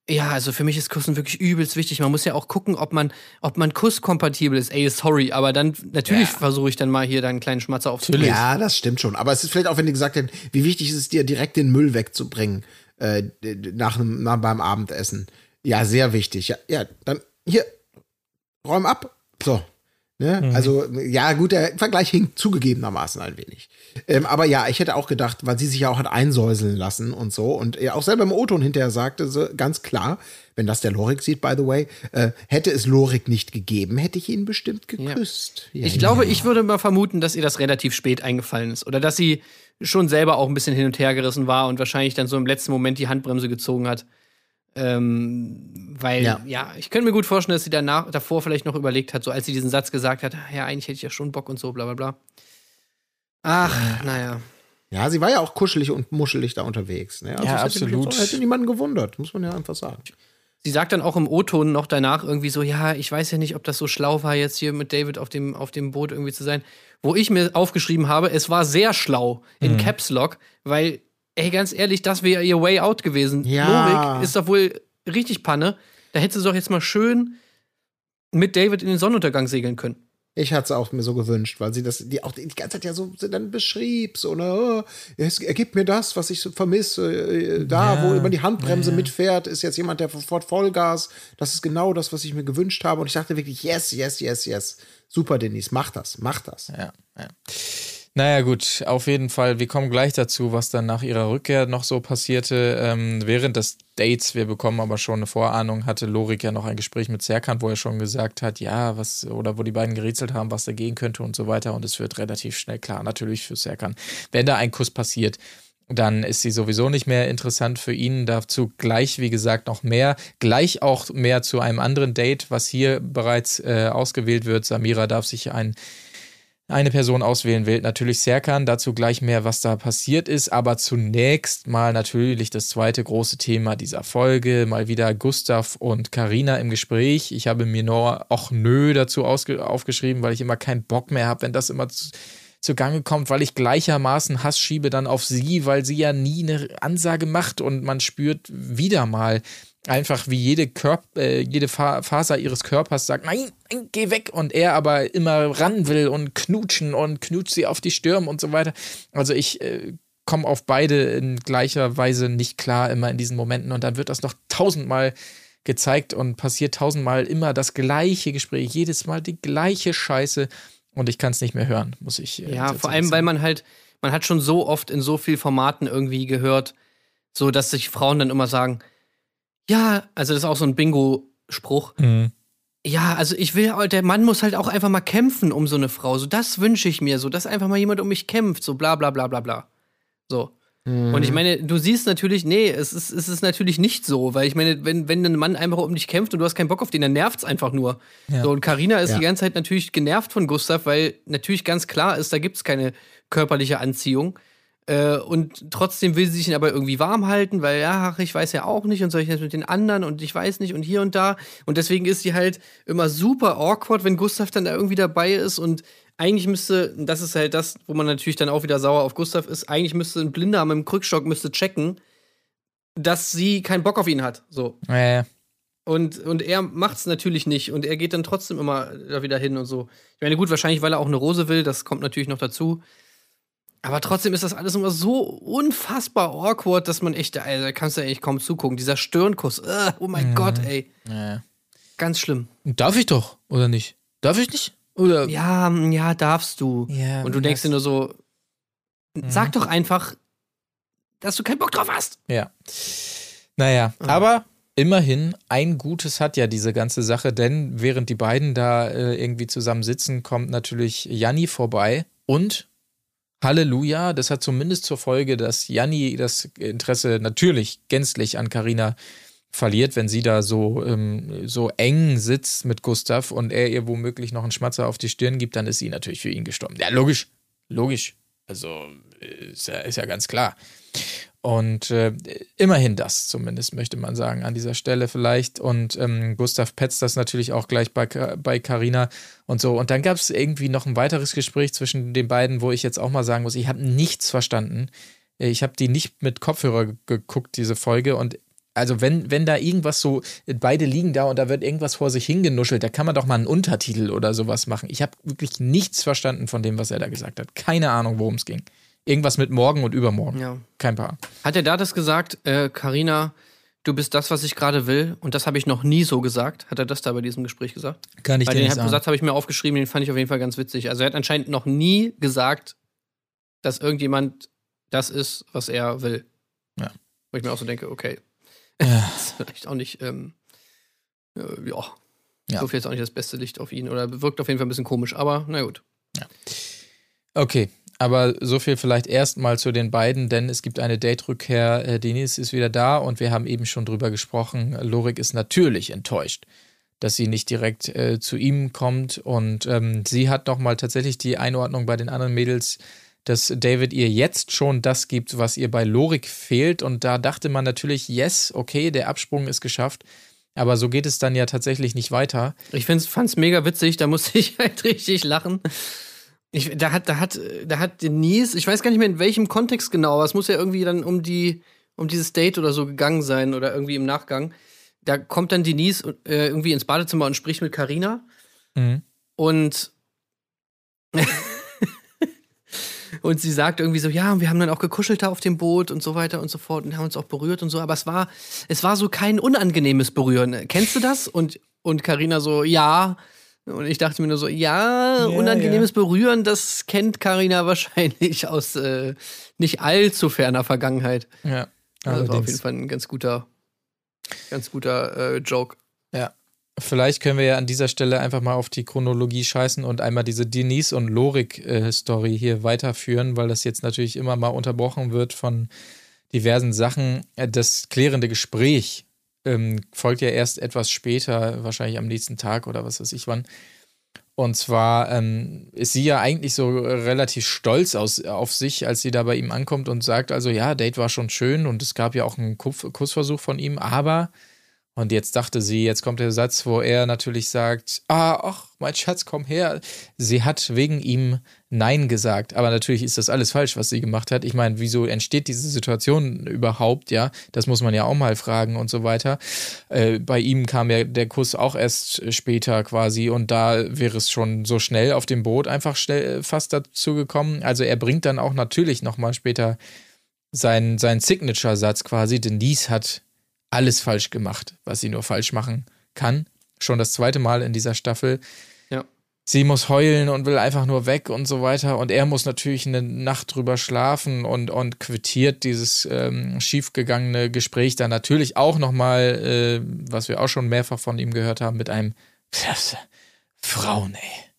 ja, also für mich ist Kussen wirklich übelst wichtig. Man muss ja auch gucken, ob man, ob man kusskompatibel ist. Ey, sorry, aber dann natürlich versuche ich dann mal hier deinen kleinen Schmatzer aufzulegen. Ja, das stimmt schon. Aber es ist vielleicht auch, wenn die gesagt hätten, wie wichtig ist es dir, direkt den Müll wegzubringen äh, nach, nach beim Abendessen. Ja, sehr wichtig. Ja, ja, dann hier, räum ab. So. Ne? Also, ja, gut, der Vergleich hinkt zugegebenermaßen ein wenig. Ähm, aber ja, ich hätte auch gedacht, weil sie sich ja auch hat einsäuseln lassen und so und er auch selber im O-Ton hinterher sagte, so ganz klar, wenn das der Lorik sieht, by the way, äh, hätte es Lorik nicht gegeben, hätte ich ihn bestimmt geküsst. Ja. Ich glaube, ich würde mal vermuten, dass ihr das relativ spät eingefallen ist. Oder dass sie schon selber auch ein bisschen hin und her gerissen war und wahrscheinlich dann so im letzten Moment die Handbremse gezogen hat. Ähm, weil, ja. Ja. ich könnte mir gut vorstellen, dass sie danach, davor vielleicht noch überlegt hat, so als sie diesen Satz gesagt hat, ja, eigentlich hätte ich ja schon Bock und so, bla bla bla. Ach, naja. Ja, sie war ja auch kuschelig und muschelig da unterwegs. Ne? Also Ja, hätte absolut. jetzt auch- Hätte niemanden gewundert, muss man ja einfach sagen. Sie sagt dann auch im O-Ton noch danach irgendwie so, ja, ich weiß ja nicht, ob das so schlau war, jetzt hier mit David auf dem, auf dem Boot irgendwie zu sein. Wo ich mir aufgeschrieben habe, es war sehr schlau in Caps Lock, weil, ey, ganz ehrlich, das wäre ihr Way Out gewesen. Ja. Lorik ist doch wohl richtig Panne. Da hätte sie doch jetzt mal schön mit David in den Sonnenuntergang segeln können. Ich hatte es auch mir so gewünscht, weil sie das, die auch die ganze Zeit ja so dann beschrieb, so, ne, oh, es ergibt mir das, was ich so vermisse. Äh, Da, wo immer die Handbremse mitfährt, ist jetzt jemand, der sofort Vollgas. Das ist genau das, was ich mir gewünscht habe. Und ich dachte wirklich, yes, yes, yes, yes. Super, Denise, mach das, mach das. Ja, ja. Naja, gut, auf jeden Fall. Wir kommen gleich dazu, was dann nach ihrer Rückkehr noch so passierte. Ähm, während des Dates, wir bekommen aber schon eine Vorahnung, hatte Lorik ja noch ein Gespräch mit Serkan, wo er schon gesagt hat, ja, was, oder wo die beiden gerätselt haben, was da gehen könnte und so weiter. Und es wird relativ schnell klar, natürlich für Serkan. Wenn da ein Kuss passiert, dann ist sie sowieso nicht mehr interessant für ihn. Dazu gleich, wie gesagt, noch mehr. Gleich auch mehr zu einem anderen Date, was hier bereits äh, ausgewählt wird. Samira darf sich ein eine Person auswählen will. Natürlich Serkan, dazu gleich mehr, was da passiert ist. Aber zunächst mal natürlich das zweite große Thema dieser Folge. Mal wieder Gustav und Karina im Gespräch. Ich habe mir nur auch nö dazu aufgeschrieben, weil ich immer keinen Bock mehr habe, wenn das immer zu, zugange kommt, weil ich gleichermaßen Hass schiebe dann auf sie, weil sie ja nie eine Ansage macht und man spürt wieder mal einfach wie jede, Körp äh, jede Fa Faser ihres Körpers sagt, nein, nein, geh weg und er aber immer ran will und knutschen und knutscht sie auf die Stirn und so weiter. Also ich äh, komme auf beide in gleicher Weise nicht klar immer in diesen Momenten und dann wird das noch tausendmal gezeigt und passiert tausendmal immer das gleiche Gespräch, jedes Mal die gleiche Scheiße und ich kann es nicht mehr hören, muss ich. äh, Ja, vor allem, weil sagen. man halt, man hat schon so oft in so vielen Formaten irgendwie gehört, so dass sich Frauen dann immer sagen, ja, also das ist auch so ein Bingo-Spruch. Mhm. Ja, also ich will, der Mann muss halt auch einfach mal kämpfen um so eine Frau. So, das wünsche ich mir, so, dass einfach mal jemand um mich kämpft, so bla bla bla bla bla. So. Und ich meine, du siehst natürlich, nee, es ist, es ist natürlich nicht so, weil ich meine, wenn, wenn ein Mann einfach um dich kämpft und du hast keinen Bock auf den, dann nervt's einfach nur. Ja. So, und Karina ist Ja. die ganze Zeit natürlich genervt von Gustav, weil natürlich ganz klar ist, da gibt's keine körperliche Anziehung. Äh, und trotzdem will sie sich ihn aber irgendwie warm halten, weil, ja, ach, ich weiß ja auch nicht und soll ich jetzt mit den anderen und ich weiß nicht und hier und da. Und deswegen ist sie halt immer super awkward, wenn Gustav dann da irgendwie dabei ist und eigentlich müsste, und das ist halt das, wo man natürlich dann auch wieder sauer auf Gustav ist, eigentlich müsste ein Blinder mit dem Krückstock müsste checken, dass sie keinen Bock auf ihn hat. So. Äh, Und, und er macht's natürlich nicht und er geht dann trotzdem immer da wieder hin und so. Ich meine, gut, wahrscheinlich, weil er auch eine Rose will, das kommt natürlich noch dazu. Aber trotzdem ist das alles immer so unfassbar awkward, dass man echt, also, da kannst du eigentlich kaum zugucken. Dieser Stirnkuss, äh, oh mein Gott, ey. äh. Ganz schlimm. Darf ich doch, oder nicht? Darf ich nicht? Oder? Ja, ja, darfst du. Ja, und du denkst dir nur so, sag doch einfach, dass du keinen Bock drauf hast. Ja. Naja, Ah. aber immerhin ein Gutes hat ja diese ganze Sache, denn während die beiden da äh, irgendwie zusammen sitzen, kommt natürlich Janni vorbei und Halleluja, das hat zumindest zur Folge, dass Janni das Interesse natürlich gänzlich an Karina verliert, wenn sie da so, ähm, so eng sitzt mit Gustav und er ihr womöglich noch einen Schmatzer auf die Stirn gibt, dann ist sie natürlich für ihn gestorben. Ja, logisch. Logisch. Also äh, ist ja, ist ja ganz klar. Und äh, immerhin das, zumindest möchte man sagen, an dieser Stelle vielleicht. Und ähm, Gustav petzt das natürlich auch gleich bei, bei Carina und so. Und dann gab es irgendwie noch ein weiteres Gespräch zwischen den beiden, wo ich jetzt auch mal sagen muss, ich habe nichts verstanden. Ich habe die nicht mit Kopfhörer ge- geguckt, diese Folge. Und also wenn, wenn da irgendwas so, beide liegen da und da wird irgendwas vor sich hingenuschelt, da kann man doch mal einen Untertitel oder sowas machen. Ich habe wirklich nichts verstanden von dem, was er da gesagt hat. Keine Ahnung, worum es ging. Irgendwas mit morgen und übermorgen. Ja. Kein Paar. Hat er da das gesagt, äh, Carina, du bist das, was ich gerade will und das habe ich noch nie so gesagt? Hat er das da bei diesem Gespräch gesagt? Kann ich Weil dir den nicht sagen. Satz habe ich mir aufgeschrieben, den fand ich auf jeden Fall ganz witzig. Also er hat anscheinend noch nie gesagt, dass irgendjemand das ist, was er will. Ja. Wo ich mir auch so denke, okay. Ja. [LAUGHS] das ist vielleicht auch nicht, ähm, äh, ja, Ja. wirft jetzt auch nicht das beste Licht auf ihn oder wirkt auf jeden Fall ein bisschen komisch, aber na gut. Okay, aber so viel vielleicht erstmal zu den beiden, denn es gibt eine Date-Rückkehr. Äh, Denise ist wieder da und wir haben eben schon drüber gesprochen. Lorik ist natürlich enttäuscht, dass sie nicht direkt äh, zu ihm kommt und ähm, sie hat nochmal tatsächlich die Einordnung bei den anderen Mädels, dass David ihr jetzt schon das gibt, was ihr bei Lorik fehlt und da dachte man natürlich, yes, okay, der Absprung ist geschafft. Aber so geht es dann ja tatsächlich nicht weiter. Ich fand es mega witzig, da musste ich [LAUGHS] halt richtig lachen. Ich, da hat, da hat, da hat Denise, ich weiß gar nicht mehr in welchem Kontext genau, aber es muss ja irgendwie dann um die, um dieses Date oder so gegangen sein oder irgendwie im Nachgang. Da kommt dann Denise äh, irgendwie ins Badezimmer und spricht mit Karina Mhm. und [LAUGHS] und sie sagt irgendwie so, ja, und wir haben dann auch gekuschelt da auf dem Boot und so weiter und so fort und haben uns auch berührt und so, aber es war, es war so kein unangenehmes Berühren. Kennst du das? Und und Karina so, ja. Und ich dachte mir nur so, ja, unangenehmes Berühren, das kennt Karina [LAUGHS] wahrscheinlich aus äh, nicht allzu ferner Vergangenheit. Ja. Also war auf jeden Fall ein ganz guter, ganz guter äh, Joke. Ja. Vielleicht können wir ja an dieser Stelle einfach mal auf die Chronologie scheißen und einmal diese Denise und Lorik-Story hier weiterführen, weil das jetzt natürlich immer mal unterbrochen wird von diversen Sachen. Äh, Das klärende Gespräch ähm, folgt ja erst etwas später, wahrscheinlich am nächsten Tag oder was weiß ich wann. Und zwar ähm, ist sie ja eigentlich so relativ stolz aus, auf sich, als sie da bei ihm ankommt und sagt, also ja, Date war schon schön und es gab ja auch einen Kussversuch von ihm, aber und jetzt dachte sie, jetzt kommt der Satz, wo er natürlich sagt, ah, ach, mein Schatz, komm her. Sie hat wegen ihm Nein gesagt. Aber natürlich ist das alles falsch, was sie gemacht hat. Ich meine, wieso entsteht diese Situation überhaupt, ja? Das muss man ja auch mal fragen und so weiter. Äh, bei ihm kam ja der Kuss auch erst später quasi und da wäre es schon so schnell auf dem Boot einfach schnell fast dazu gekommen. Also er bringt dann auch natürlich nochmal später seinen, seinen Signature-Satz quasi. Denise hat alles falsch gemacht, was sie nur falsch machen kann. Schon das zweite Mal in dieser Staffel. Sie muss heulen und will einfach nur weg und so weiter. Und er muss natürlich eine Nacht drüber schlafen und, und quittiert dieses ähm, schiefgegangene Gespräch dann natürlich auch nochmal, äh, was wir auch schon mehrfach von ihm gehört haben, mit einem [LAUGHS] Frauen, ey.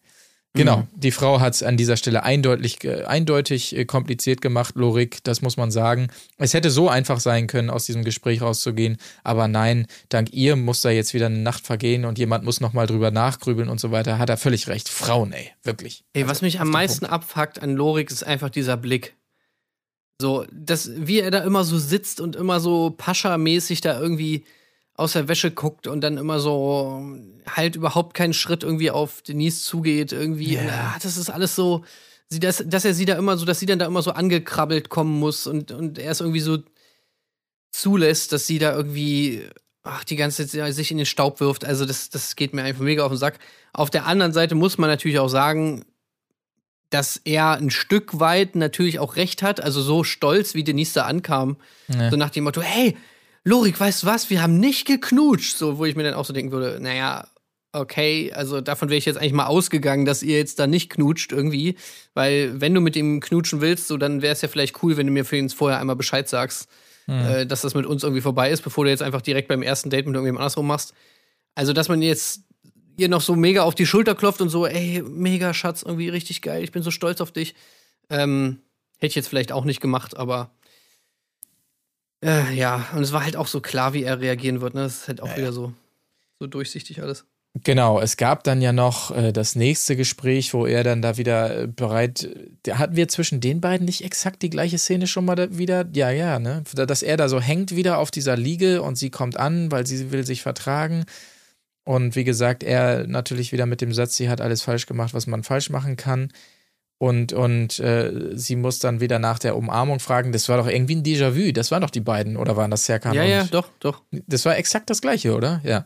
Genau, die Frau hat es an dieser Stelle eindeutig, äh, eindeutig äh, kompliziert gemacht, Lorik, das muss man sagen. Es hätte so einfach sein können, aus diesem Gespräch rauszugehen, aber nein, dank ihr muss da jetzt wieder eine Nacht vergehen und jemand muss nochmal drüber nachgrübeln und so weiter. Hat er völlig recht. Frauen, ey, wirklich. Ey, was mich am meisten abfuckt an Lorik ist einfach dieser Blick. So, das, wie er da immer so sitzt und immer so Pascha-mäßig da irgendwie aus der Wäsche guckt und dann immer so halt überhaupt keinen Schritt irgendwie auf Denise zugeht, irgendwie. Und, ah, das ist alles so, sie, dass, dass er sie da immer so, dass sie dann da immer so angekrabbelt kommen muss und, und er es irgendwie so zulässt, dass sie da irgendwie ach, die ganze Zeit sich in den Staub wirft. Also, das, das geht mir einfach mega auf den Sack. Auf der anderen Seite muss man natürlich auch sagen, dass er ein Stück weit natürlich auch recht hat, also so stolz, wie Denise da ankam, Ja. so nach dem Motto, hey, Lorik, weißt du was, wir haben nicht geknutscht, so, wo ich mir dann auch so denken würde, naja, okay, also davon wäre ich jetzt eigentlich mal ausgegangen, dass ihr jetzt da nicht knutscht irgendwie, weil wenn du mit ihm knutschen willst, so, dann wäre es ja vielleicht cool, wenn du mir für ihn vorher einmal Bescheid sagst, äh, dass das mit uns irgendwie vorbei ist, bevor du jetzt einfach direkt beim ersten Date mit irgendjemand andersrum machst. Also, dass man jetzt ihr noch so mega auf die Schulter klopft und so, ey, mega Schatz, irgendwie richtig geil, ich bin so stolz auf dich. Ähm, hätte ich jetzt vielleicht auch nicht gemacht, aber äh, ja, und es war halt auch so klar, wie er reagieren wird, ne? Das ist halt auch wieder so, so durchsichtig alles. Genau, es gab dann ja noch äh, das nächste Gespräch, wo er dann da wieder äh, bereit. Da hatten wir zwischen den beiden nicht exakt die gleiche Szene schon mal da wieder? Ja, ja, ne? Dass er da so hängt wieder auf dieser Liege und sie kommt an, weil sie will sich vertragen. Und wie gesagt, er natürlich wieder mit dem Satz, sie hat alles falsch gemacht, was man falsch machen kann. Und, und äh, sie muss dann wieder nach der Umarmung fragen. Das war doch irgendwie ein Déjà-vu. Das waren doch die beiden, oder waren das Serkan ja, und ja, doch, doch. Das war exakt das gleiche, oder? Ja.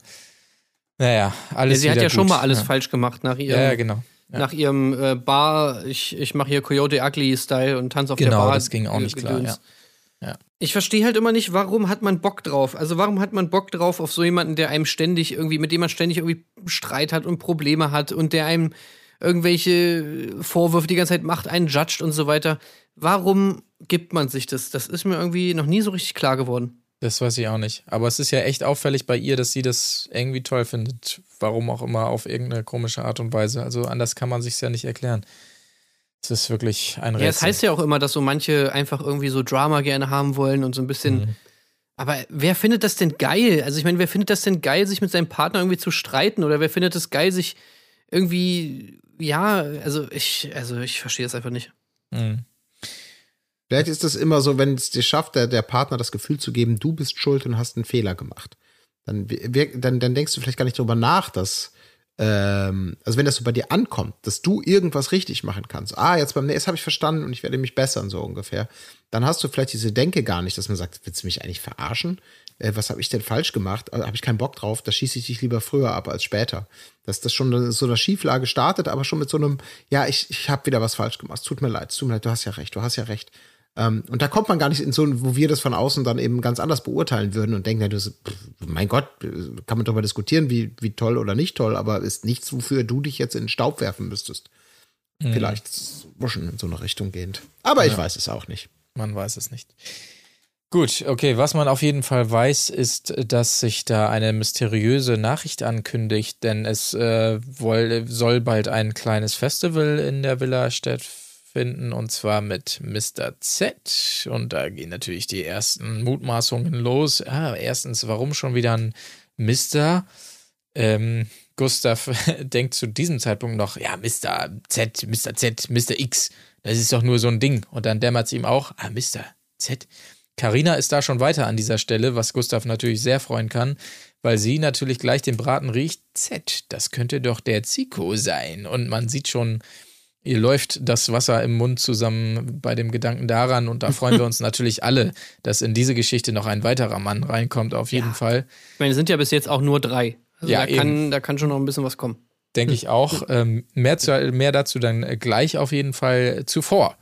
Naja, Ja, alles sie hat ja schon gut. mal alles ja. falsch gemacht nach ihrem, Ja, ja, genau. Ja. nach ihrem äh, Bar, ich, ich mache hier Coyote Ugly Style und tanz auf der Genau, Bar. das ging auch nicht klar, ja. Ja. Ich verstehe halt immer nicht, warum hat man Bock drauf? Also warum hat man Bock drauf auf so jemanden, der einem ständig irgendwie, mit dem man ständig irgendwie Streit hat und Probleme hat und der einem irgendwelche Vorwürfe die ganze Zeit macht, einen judgt und so weiter. Warum gibt man sich das? Das ist mir irgendwie noch nie so richtig klar geworden. Das weiß ich auch nicht. Aber es ist ja echt auffällig bei ihr, dass sie das irgendwie toll findet. Warum auch immer, auf irgendeine komische Art und Weise. Also anders kann man sich ja nicht erklären. Es ist wirklich ein Rätsel. Ja, es heißt ja auch immer, dass so manche einfach irgendwie so Drama gerne haben wollen und so ein bisschen. Mhm. Aber wer findet das denn geil? Also ich meine, wer findet das denn geil, sich mit seinem Partner irgendwie zu streiten? Oder wer findet es geil, sich irgendwie, ja, also ich, also ich verstehe das einfach nicht. Mhm. Vielleicht ist das immer so, wenn es dir schafft, der, der Partner das Gefühl zu geben, du bist schuld und hast einen Fehler gemacht. Dann, wir- dann, dann denkst du vielleicht gar nicht drüber nach, dass, ähm, also wenn das so bei dir ankommt, dass du irgendwas richtig machen kannst. Ah, jetzt beim nächsten habe ich verstanden und ich werde mich bessern, so ungefähr. Dann hast du vielleicht diese Denke gar nicht, dass man sagt, willst du mich eigentlich verarschen? Äh, was habe ich denn falsch gemacht? Also, habe ich keinen Bock drauf, da schieße ich dich lieber früher ab als später. Dass das schon so eine Schieflage startet, aber schon mit so einem, ja, ich, ich habe wieder was falsch gemacht. Es tut mir leid, es tut mir leid, du hast ja recht, du hast ja recht. Ähm, und da kommt man gar nicht in so, ein- wo wir das von außen dann eben ganz anders beurteilen würden und denken, ja, du, mein Gott, kann man darüber diskutieren, wie, wie toll oder nicht toll, aber ist nichts, wofür du dich jetzt in den Staub werfen müsstest. Vielleicht wuschen in so eine Richtung gehend. Aber ich weiß es auch nicht. Man weiß es nicht. Gut, okay, was man auf jeden Fall weiß, ist, dass sich da eine mysteriöse Nachricht ankündigt, denn es äh, woll, soll bald ein kleines Festival in der Villa stattfinden und zwar mit Mr. Z. Und da gehen natürlich die ersten Mutmaßungen los. Ah, erstens, warum schon wieder ein Mr.? Ähm, Gustav [LAUGHS] denkt zu diesem Zeitpunkt noch, ja, Mr. Z, Mr. Z, Mr. X, das ist doch nur so ein Ding. Und dann dämmert es ihm auch, ah, Mr. Z. Carina ist da schon weiter an dieser Stelle, was Gustav natürlich sehr freuen kann, weil sie natürlich gleich den Braten riecht. Z, das könnte doch der Zico sein. Und man sieht schon, ihr läuft das Wasser im Mund zusammen bei dem Gedanken daran. Und da freuen wir uns [LAUGHS] natürlich alle, dass in diese Geschichte noch ein weiterer Mann reinkommt, auf jeden Fall. Ich meine, es sind ja bis jetzt auch nur drei. Also Ja, da, kann, da kann schon noch ein bisschen was kommen. denke ich auch. [LAUGHS] Ähm, mehr, zu, mehr dazu dann gleich auf jeden Fall zuvor.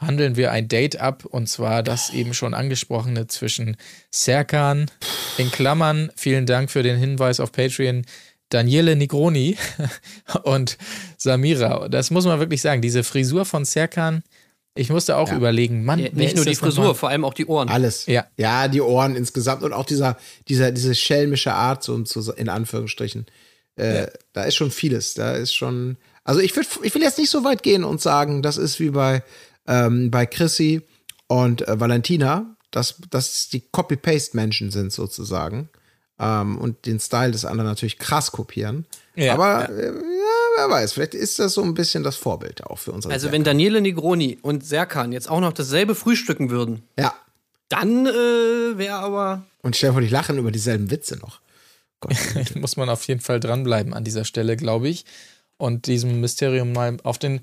Handeln wir ein Date ab und zwar das eben schon angesprochene zwischen Serkan, in Klammern, vielen Dank für den Hinweis auf Patreon, Daniele Nigroni [LAUGHS] und Samira. Das muss man wirklich sagen. Diese Frisur von Serkan, ich musste auch Ja. überlegen, Mann, Ja, nicht nur die Frisur, nochmal? vor allem auch die Ohren. Alles. Ja. Ja, die Ohren insgesamt und auch dieser, dieser, diese schelmische Art, so, in Anführungsstrichen. Äh, Da ist schon vieles. Da ist schon. Also ich, würd, ich will jetzt nicht so weit gehen und sagen, das ist wie bei, ähm, bei Chrissy und äh, Valentina, dass, dass die Copy-Paste-Menschen sind sozusagen ähm, und den Style des anderen natürlich krass kopieren. Ja, Aber Äh, ja, wer weiß, vielleicht ist das so ein bisschen das Vorbild auch für unsere Also Serie. wenn Daniele Negroni und Serkan jetzt auch noch dasselbe frühstücken würden, Ja, dann äh, wäre aber. und stell vor, die lachen über dieselben Witze noch. [LAUGHS] Gott. muss man auf jeden Fall dranbleiben an dieser Stelle, glaube ich. Und diesem Mysterium mal auf den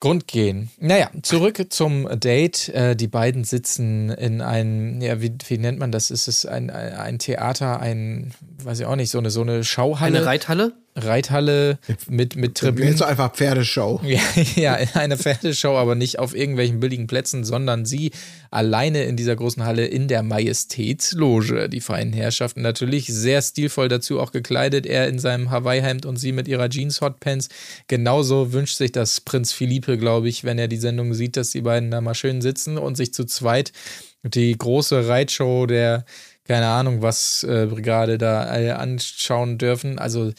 Grund gehen. Naja, zurück zum Date. Äh, die beiden sitzen in einem, ja, wie, wie nennt man das? Ist es ein, ein, Theater, ein, weiß ich auch nicht, so eine, so eine Schauhalle? Eine Reithalle? Reithalle mit, mit Jetzt Tribünen. so einfach Pferdeshow. [LAUGHS] Ja, ja, in einer Pferdeshow, aber nicht auf irgendwelchen billigen Plätzen, sondern sie alleine in dieser großen Halle in der Majestätsloge. Die feinen Herrschaften natürlich sehr stilvoll dazu auch gekleidet. Er in seinem Hawaii-Hemd und sie mit ihrer Jeans-Hotpants. Genauso wünscht sich das Prinz Philippe, glaube ich, wenn er die Sendung sieht, dass die beiden da mal schön sitzen und sich zu zweit die große Reitshow der, keine Ahnung, was äh, Brigade da alle anschauen dürfen. Also,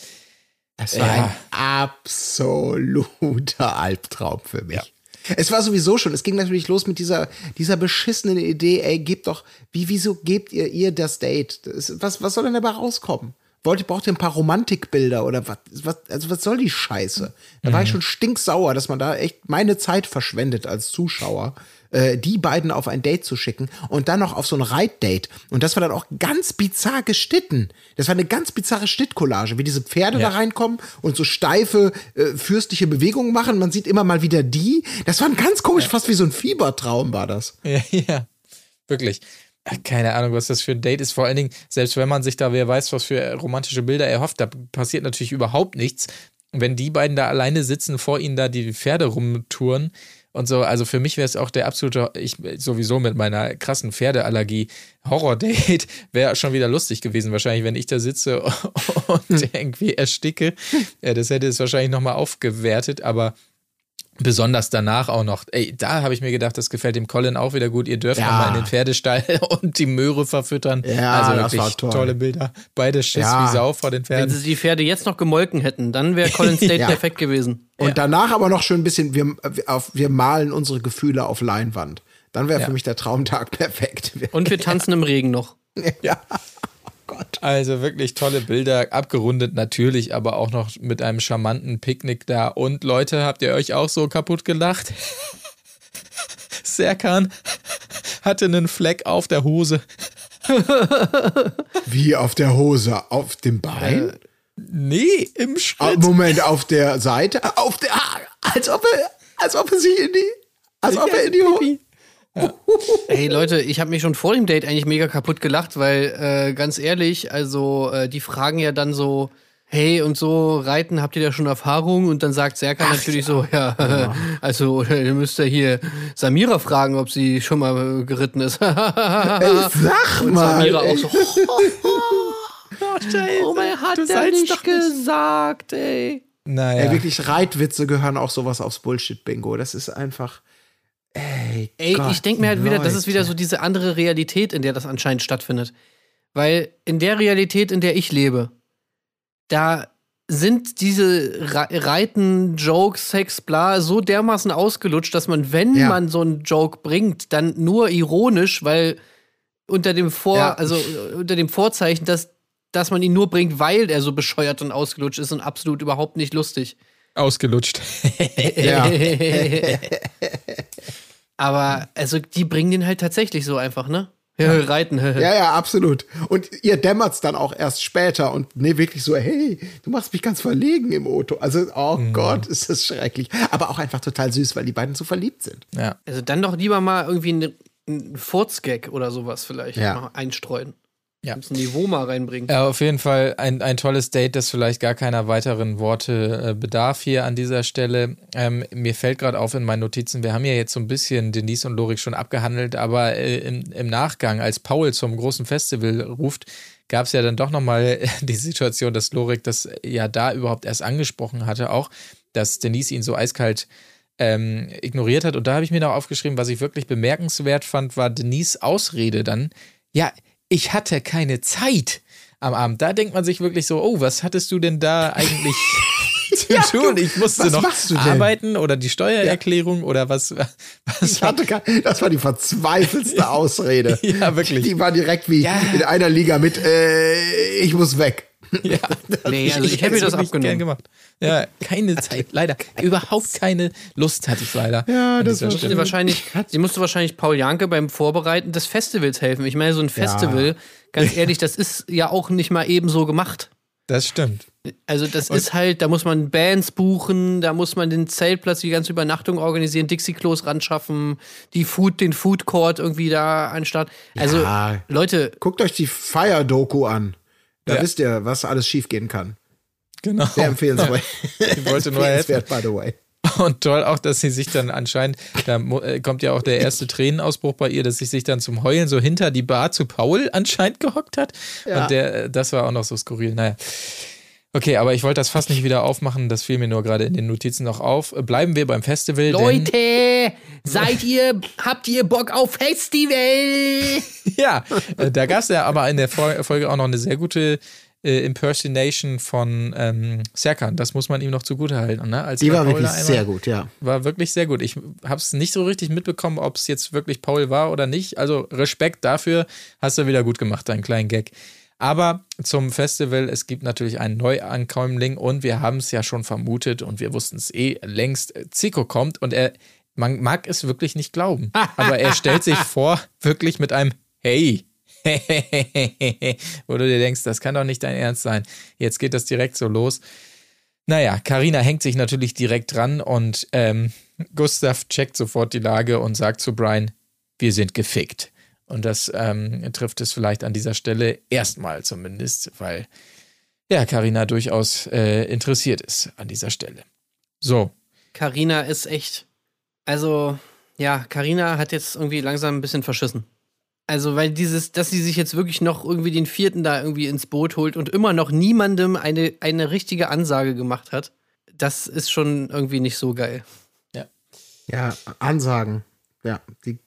Es war Ja. ein absoluter Albtraum für mich. Es war sowieso schon, es ging natürlich los mit dieser, dieser beschissenen Idee, ey, gebt doch, wie, wieso gebt ihr ihr das Date? Das, was, was soll denn dabei rauskommen? Wollt, braucht ihr ein paar Romantikbilder oder was, was, also was soll die Scheiße? Da war ich schon stinksauer, dass man da echt meine Zeit verschwendet als Zuschauer, äh, die beiden auf ein Date zu schicken und dann noch auf so ein Reitdate. Und das war dann auch ganz bizarr geschnitten. Das war eine ganz bizarre Schnittcollage, wie diese Pferde Ja. da reinkommen und so steife äh, fürstliche Bewegungen machen. Man sieht immer mal wieder die. Das war ein ganz komisch, fast wie so ein Fiebertraum war das. [LAUGHS] Ja, ja, wirklich. Keine Ahnung, was das für ein Date ist. Vor allen Dingen, selbst wenn man sich da, wer weiß, was für romantische Bilder erhofft, da passiert natürlich überhaupt nichts. Wenn die beiden da alleine sitzen, vor ihnen da die Pferde rumtouren und so, also für mich wäre es auch der absolute, ich sowieso mit meiner krassen Pferdeallergie, Horror-Date, [LAUGHS] wäre schon wieder lustig gewesen, wahrscheinlich, wenn ich da sitze [LAUGHS] und irgendwie ersticke. Ja, das hätte es wahrscheinlich nochmal aufgewertet, aber besonders danach auch noch. Ey, da habe ich mir gedacht, das gefällt dem Colin auch wieder gut. Ihr dürft Ja. mal in den Pferdestall [LAUGHS] und die Möhre verfüttern. Ja, also das wirklich war toll. tolle Bilder. Beide Schiss Ja. wie Sau vor den Wenn Pferden. sie die Pferde jetzt noch gemolken hätten, dann wäre Colin's [LAUGHS] Date Ja. perfekt gewesen. Und danach aber noch schön ein bisschen, wir, auf, wir malen unsere Gefühle auf Leinwand. Dann wäre Ja. für mich der Traumtag [LAUGHS] perfekt. Und wir tanzen im Regen noch. ja. Gott. Also wirklich tolle Bilder, abgerundet natürlich, aber auch noch mit einem charmanten Picknick da. Und Leute, habt ihr euch auch so kaputt gelacht? [LAUGHS] Serkan hatte einen Fleck auf der Hose. [LAUGHS] Wie auf der Hose, auf dem Bein? Nee, im Ah, Schritt. Moment, auf der Seite? Auf der, als ob er, als ob er sich in die, als ob er in die Hose. Ey Leute, ich habe mich schon vor dem Date eigentlich mega kaputt gelacht, weil äh, ganz ehrlich, also äh, die fragen ja dann so, hey und so reiten, habt ihr da schon Erfahrung? Und dann sagt Serkan natürlich so, ja, [LAUGHS] also ihr müsst ja hier Samira fragen, ob sie schon mal geritten ist. Ey, sag und mal. Samira ey. auch so, [LAUGHS] [LAUGHS] oh mein, hat Du er sollst nicht doch nicht. gesagt, ey. Naja. Ey, wirklich, Reitwitze gehören auch sowas aufs Bullshit-Bingo. Das ist einfach. Ey, Ey, Gott, ich denke mir halt wieder, das ist wieder Leute. so diese andere Realität, in der das anscheinend stattfindet. Weil in der Realität, in der ich lebe, da sind diese Re Reiten, Jokes, Sex, bla, so dermaßen ausgelutscht, dass man, wenn Ja. man so einen Joke bringt, dann nur ironisch, weil unter dem Vor, Ja. also äh, unter dem Vorzeichen, dass, dass man ihn nur bringt, weil er so bescheuert und ausgelutscht ist und absolut überhaupt nicht lustig. Ausgelutscht. [LAUGHS] Ja. [LAUGHS] Aber also die bringen den halt tatsächlich so einfach, ne? Ja, reiten. Ja, ja, absolut. Und ihr dämmert's dann auch erst später und nee, wirklich so, hey, du machst mich ganz verlegen im Auto. Also, oh Mhm. Gott, ist das schrecklich. Aber auch einfach total süß, weil die beiden so verliebt sind. Ja. Also dann doch lieber mal irgendwie einen ein Furzgag oder sowas vielleicht Ja. mal einstreuen. Ja. Ein Niveau mal reinbringen. Ja, auf jeden Fall ein, ein tolles Date, das vielleicht gar keiner weiteren Worte äh, bedarf hier an dieser Stelle. Ähm, mir fällt gerade auf in meinen Notizen, wir haben ja jetzt so ein bisschen Denise und Lorik schon abgehandelt, aber äh, im, im Nachgang, als Paul zum großen Festival ruft, gab es ja dann doch nochmal [LAUGHS] die Situation, dass Lorik das ja da überhaupt erst angesprochen hatte, auch, dass Denise ihn so eiskalt ähm, ignoriert hat. Und da habe ich mir noch aufgeschrieben, was ich wirklich bemerkenswert fand, war Denise Ausrede dann. Ja, ich hatte keine Zeit am Abend. Da denkt man sich wirklich so, oh, was hattest du denn da eigentlich [LAUGHS] zu Ja, tun. Ich musste noch arbeiten oder die Steuererklärung oder was. was Ich hatte kein, das war die verzweifelste [LAUGHS] Ausrede. Ja, wirklich. Die war direkt wie Ja. in einer Liga mit, äh, ich muss weg. [LAUGHS] ja, Nee, also ich hätte mir das abgenommen. gemacht. Ja, keine Zeit, leider. Überhaupt keine Lust hatte ich leider. Ja, das. Sie, wahrscheinlich, sie musste wahrscheinlich Paul Janke beim Vorbereiten des Festivals helfen. Ich meine, so ein Festival, ganz [LAUGHS] ehrlich, das ist ja auch nicht mal eben so gemacht. Das stimmt. Also das ist halt, da muss man Bands buchen, da muss man den Zeltplatz, die ganze Übernachtung organisieren, Dixie-Klos ran schaffen, die Food, den Food Court irgendwie da anstatt. Also Ja. Leute, Guckt euch die Fire-Doku an. Da Ja. wisst ihr, was alles schiefgehen kann. Genau. Sehr empfehlenswert. [LAUGHS] Ich wollte nur helfen. Empfehlenswert, by the way. Und toll auch, dass sie sich dann anscheinend, da äh, kommt ja auch der erste Tränenausbruch bei ihr, dass sie sich dann zum Heulen so hinter die Bar zu Paul anscheinend gehockt hat. Ja. Und der, äh, das war auch noch so skurril. Naja. Okay, aber ich wollte das fast nicht wieder aufmachen. Das fiel mir nur gerade in den Notizen noch auf. Bleiben wir beim Festival. Denn, Leute, seid ihr, habt ihr Bock auf Festival? [LAUGHS] ja, äh, da gab es ja aber in der Fol- Folge auch noch eine sehr gute äh, Impersonation von ähm, Serkan. Das muss man ihm noch zugutehalten. Ne? Als Die war Paul wirklich einmal- sehr gut, ja. war wirklich sehr gut. Ich habe es nicht so richtig mitbekommen, ob es jetzt wirklich Paul war oder nicht. Also Respekt dafür, hast du wieder gut gemacht, deinen kleinen Gag. Aber zum Festival, es gibt natürlich einen Neuankömmling und wir haben es ja schon vermutet und wir wussten es eh längst. Zico kommt und er, man mag es wirklich nicht glauben, aber er stellt sich [LAUGHS] vor, wirklich mit einem Hey. [LAUGHS] Wo du dir denkst, das kann doch nicht dein Ernst sein. Jetzt geht das direkt so los. Naja, Karina hängt sich natürlich direkt dran und ähm, Gustav checkt sofort die Lage und sagt zu Brian, wir sind gefickt. Und das ähm, trifft es vielleicht an dieser Stelle erstmal zumindest, weil ja, Karina durchaus äh, interessiert ist an dieser Stelle. So, Carina ist echt. Also, ja, Carina hat jetzt irgendwie langsam ein bisschen verschissen. Also, weil dieses, dass sie sich jetzt wirklich noch irgendwie den vierten da irgendwie ins Boot holt und immer noch niemandem eine, eine richtige Ansage gemacht hat, das ist schon irgendwie nicht so geil. Ja, Ansagen. Ja, die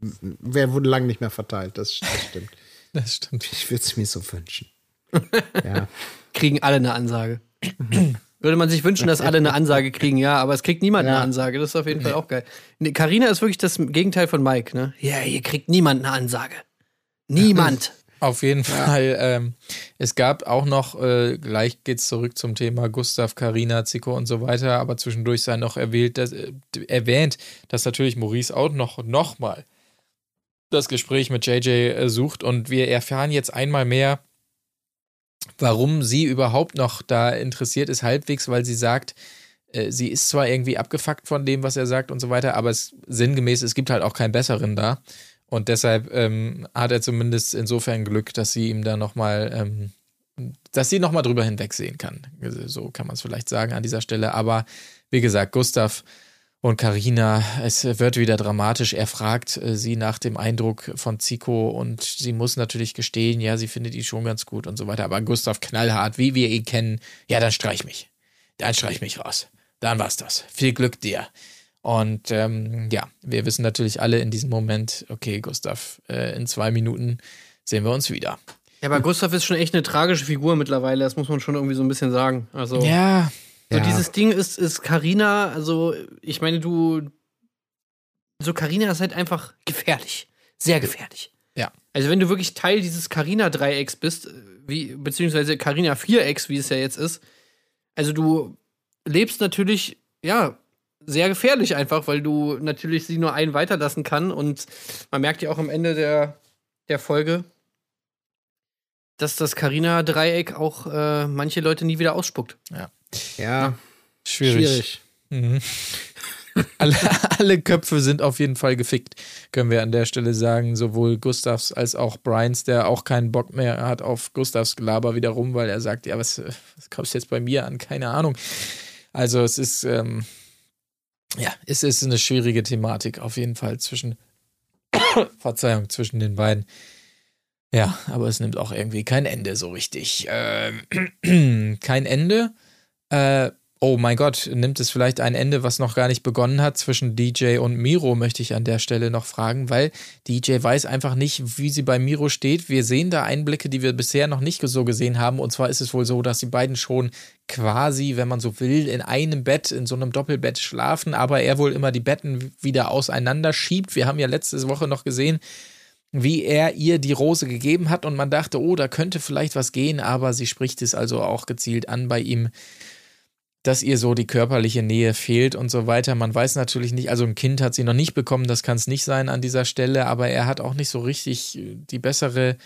wer wurde lange nicht mehr verteilt. Das, das stimmt. [LAUGHS] das stimmt. Ich würde es mir so wünschen. [LAUGHS] Ja. Kriegen alle eine Ansage. [CLEARS THROAT] Würde man sich wünschen, dass alle eine Ansage [LAUGHS] kriegen, ja, aber es kriegt niemand eine Ja. Ansage. Das ist auf jeden Fall auch geil. Nee, Carina ist wirklich das Gegenteil von Mike, ne? Ja, hier kriegt niemand eine Ansage. Niemand. [LAUGHS] Auf jeden Fall. Ähm, es gab auch noch, äh, gleich geht's zurück zum Thema Gustav, Karina, Zico und so weiter, aber zwischendurch sei noch erwähnt, dass, äh, erwähnt, dass natürlich Maurice auch noch, noch mal das Gespräch mit JJ äh, sucht und wir erfahren jetzt einmal mehr, warum sie überhaupt noch da interessiert ist, halbwegs, weil sie sagt, äh, sie ist zwar irgendwie abgefuckt von dem, was er sagt und so weiter, aber es, sinngemäß, es gibt halt auch keinen besseren da. Und deshalb ähm, hat er zumindest insofern Glück, dass sie ihm da nochmal, ähm, dass sie nochmal drüber hinwegsehen kann. So kann man es vielleicht sagen an dieser Stelle. Aber wie gesagt, Gustav und Karina, es wird wieder dramatisch. Er fragt äh, sie nach dem Eindruck von Zico und sie muss natürlich gestehen, ja, sie findet ihn schon ganz gut und so weiter. Aber Gustav knallhart, wie wir ihn kennen, ja, dann streich mich. Dann streich mich raus. Dann war's das. Viel Glück dir. Und ähm, ja, wir wissen natürlich alle in diesem Moment, okay, Gustav, äh, in zwei Minuten sehen wir uns wieder. Ja, aber Gustav ist schon echt eine tragische Figur mittlerweile, das muss man schon irgendwie so ein bisschen sagen. Also, Ja, so Ja. dieses Ding ist, ist Carina, also ich meine, du, so Carina ist halt einfach gefährlich. Sehr gefährlich. Ja. Also wenn du wirklich Teil dieses Carina-Dreiecks bist, wie, beziehungsweise Carina-Vierecks, wie es ja jetzt ist, also du lebst natürlich, ja, sehr gefährlich einfach, weil du natürlich sie nur einen weiterlassen kann und man merkt ja auch am Ende der, der Folge, dass das Carina-Dreieck auch äh, manche Leute nie wieder ausspuckt. Ja, schwierig. schwierig. Mhm. [LAUGHS] alle, alle Köpfe sind auf jeden Fall gefickt, können wir an der Stelle sagen. Sowohl Gustavs als auch Brians, der auch keinen Bock mehr hat auf Gustavs Gelaber wiederum, weil er sagt, ja, was, was kommst du jetzt bei mir an? Keine Ahnung. Also es ist, ähm, ja, es ist eine schwierige Thematik auf jeden Fall zwischen, [COUGHS] Verzeihung, zwischen den beiden. Ja, aber es nimmt auch irgendwie kein Ende so richtig. Ähm, [COUGHS] kein Ende. Äh, oh mein Gott, nimmt es vielleicht ein Ende, was noch gar nicht begonnen hat zwischen DJ und Miro, möchte ich an der Stelle noch fragen, weil DJ weiß einfach nicht, wie sie bei Miro steht. Wir sehen da Einblicke, die wir bisher noch nicht so gesehen haben. Und zwar ist es wohl so, dass die beiden schon quasi, wenn man so will, in einem Bett, in so einem Doppelbett schlafen, aber er wohl immer die Betten wieder auseinander schiebt. Wir haben ja letzte Woche noch gesehen, wie er ihr die Rose gegeben hat und man dachte, oh, da könnte vielleicht was gehen, aber sie spricht es also auch gezielt an bei ihm dass ihr so die körperliche Nähe fehlt und so weiter. Man weiß natürlich nicht, also ein Kind hat sie noch nicht bekommen, das kann es nicht sein an dieser Stelle, aber er hat auch nicht so richtig die bessere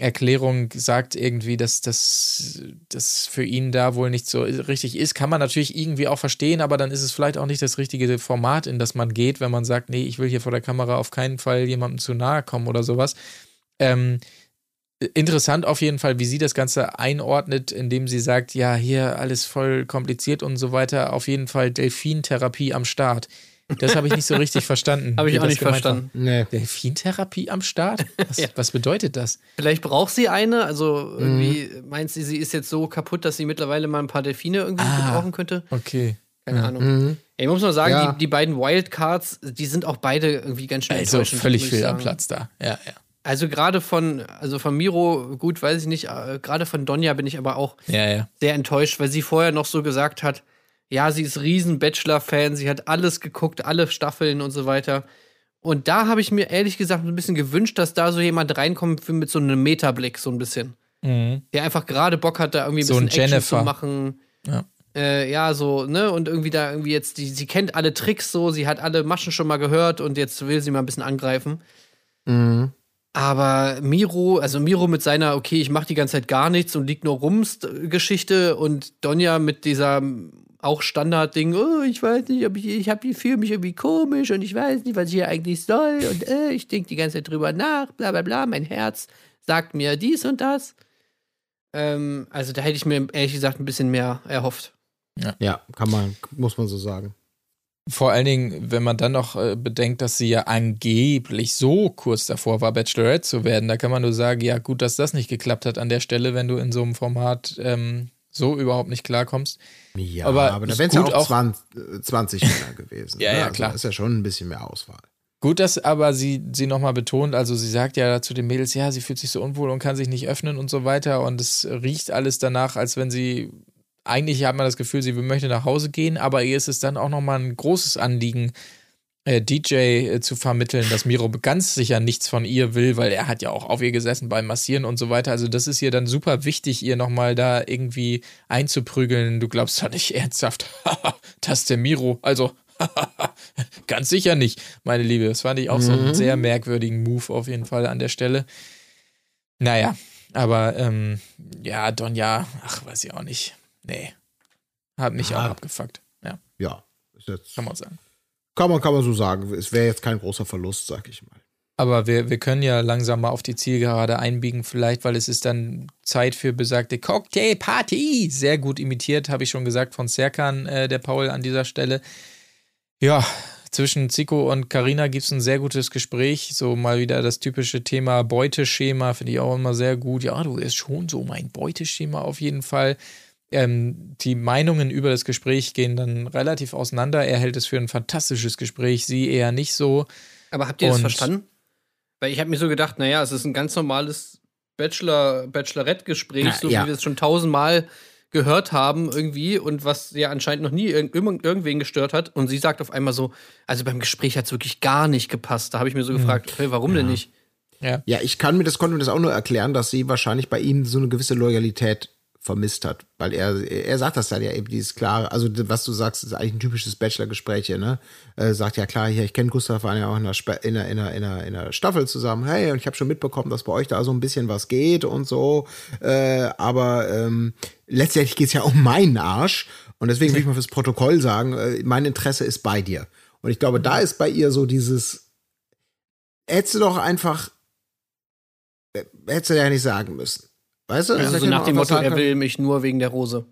Erklärung, sagt irgendwie, dass das für ihn da wohl nicht so richtig ist. Kann man natürlich irgendwie auch verstehen, aber dann ist es vielleicht auch nicht das richtige Format, in das man geht, wenn man sagt, nee, ich will hier vor der Kamera auf keinen Fall jemandem zu nahe kommen oder sowas. Ähm, interessant auf jeden Fall, wie sie das Ganze einordnet, indem sie sagt, ja, hier alles voll kompliziert und so weiter. Auf jeden Fall Delfintherapie am Start. Das habe ich nicht so richtig [LAUGHS] verstanden. habe ich auch nicht verstanden. Nee. Delfintherapie am Start? Was, [LAUGHS] ja. was, bedeutet das? Vielleicht braucht sie eine. Also irgendwie mhm. meint sie, sie ist jetzt so kaputt, dass sie mittlerweile mal ein paar Delfine irgendwie ah, gebrauchen könnte. Okay. Keine mhm. Ahnung. Mhm. Ich muss mal sagen, ja. die, die beiden Wildcards, die sind auch beide irgendwie ganz schnell Also völlig viel am Platz da. Ja, ja. Also gerade von, also von Miro, gut, weiß ich nicht, äh, gerade von Donja bin ich aber auch ja, ja. sehr enttäuscht, weil sie vorher noch so gesagt hat, ja, sie ist riesen Bachelor-Fan, sie hat alles geguckt, alle Staffeln und so weiter. Und da habe ich mir ehrlich gesagt ein bisschen gewünscht, dass da so jemand reinkommt mit so einem Metablick, so ein bisschen. Mhm. Der einfach gerade Bock hat, da irgendwie ein so bisschen ein Action zu machen. Ja. Äh, ja, so, ne, und irgendwie da irgendwie jetzt, die, sie kennt alle Tricks so, sie hat alle Maschen schon mal gehört und jetzt will sie mal ein bisschen angreifen. Mhm. Aber Miro, also Miro mit seiner, okay, ich mache die ganze Zeit gar nichts und liegt nur rums Geschichte und Donja mit dieser auch Standardding, oh, ich weiß nicht, ob ich, ich habe ich fühle mich irgendwie komisch und ich weiß nicht, was ich hier eigentlich soll und äh, ich denke die ganze Zeit drüber nach, bla bla bla, mein Herz sagt mir dies und das. Ähm, also da hätte ich mir ehrlich gesagt ein bisschen mehr erhofft. Ja. ja, kann man, muss man so sagen. Vor allen Dingen, wenn man dann noch äh, bedenkt, dass sie ja angeblich so kurz davor war, Bachelorette zu werden, da kann man nur sagen, ja gut, dass das nicht geklappt hat an der Stelle, wenn du in so einem Format ähm, so überhaupt nicht klarkommst. Ja, aber, aber da wären es ja auch 20, 20 Männer gewesen. [LAUGHS] ja, ne? ja, also klar. ist ja schon ein bisschen mehr Auswahl. Gut, dass aber sie, sie nochmal betont, also sie sagt ja zu den Mädels, ja, sie fühlt sich so unwohl und kann sich nicht öffnen und so weiter und es riecht alles danach, als wenn sie eigentlich hat man das Gefühl, sie möchte nach Hause gehen, aber ihr ist es dann auch nochmal ein großes Anliegen, äh, DJ äh, zu vermitteln, dass Miro ganz sicher nichts von ihr will, weil er hat ja auch auf ihr gesessen beim Massieren und so weiter. Also das ist ihr dann super wichtig, ihr nochmal da irgendwie einzuprügeln. Du glaubst doch nicht ernsthaft, [LAUGHS] das ist der Miro. Also [LAUGHS] ganz sicher nicht, meine Liebe. Das fand ich auch mhm. so einen mhm. sehr merkwürdigen Move auf jeden Fall an der Stelle. Naja, aber ähm, ja, Donja, ach, weiß ich auch nicht. Nee. Hat mich ja. auch abgefuckt. Ja. Ja. Jetzt, kann man sagen. Kann man, kann man so sagen. Es wäre jetzt kein großer Verlust, sag ich mal. Aber wir, wir können ja langsam mal auf die Zielgerade einbiegen, vielleicht, weil es ist dann Zeit für besagte Cocktailparty. Sehr gut imitiert, habe ich schon gesagt, von Serkan, äh, der Paul an dieser Stelle. Ja, zwischen Zico und Karina gibt es ein sehr gutes Gespräch. So mal wieder das typische Thema Beuteschema, finde ich auch immer sehr gut. Ja, du bist schon so mein Beuteschema auf jeden Fall. Ähm, die Meinungen über das Gespräch gehen dann relativ auseinander. Er hält es für ein fantastisches Gespräch, sie eher nicht so. Aber habt ihr das verstanden? Weil ich habe mir so gedacht, naja, es ist ein ganz normales Bachelor, Bachelorette-Gespräch, so ja. wie wir es schon tausendmal gehört haben irgendwie und was ja anscheinend noch nie irg irgendwen gestört hat. Und sie sagt auf einmal so, also beim Gespräch hat es wirklich gar nicht gepasst. Da habe ich mir so hm. gefragt, hey, warum ja. denn nicht? Ja. ja, ich kann mir das, konnte mir das auch nur erklären, dass sie wahrscheinlich bei ihm so eine gewisse Loyalität vermisst hat. Weil er, er sagt das dann ja eben, dieses klare, also was du sagst, ist eigentlich ein typisches Bachelor-Gespräch ne? Er sagt ja klar, hier, ich kenne Gustav, waren ja auch in einer, in einer, in einer, in einer Staffel zusammen. Hey, und ich habe schon mitbekommen, dass bei euch da so ein bisschen was geht und so. Äh, aber ähm, letztendlich geht es ja um meinen Arsch. Und deswegen will ich mal fürs Protokoll sagen, äh, mein Interesse ist bei dir. Und ich glaube, da ist bei ihr so dieses, hättest du doch einfach, äh, hättest du ja nicht sagen müssen. Weißt du? Also so nach dem Motto, er will mich nur wegen der Rose.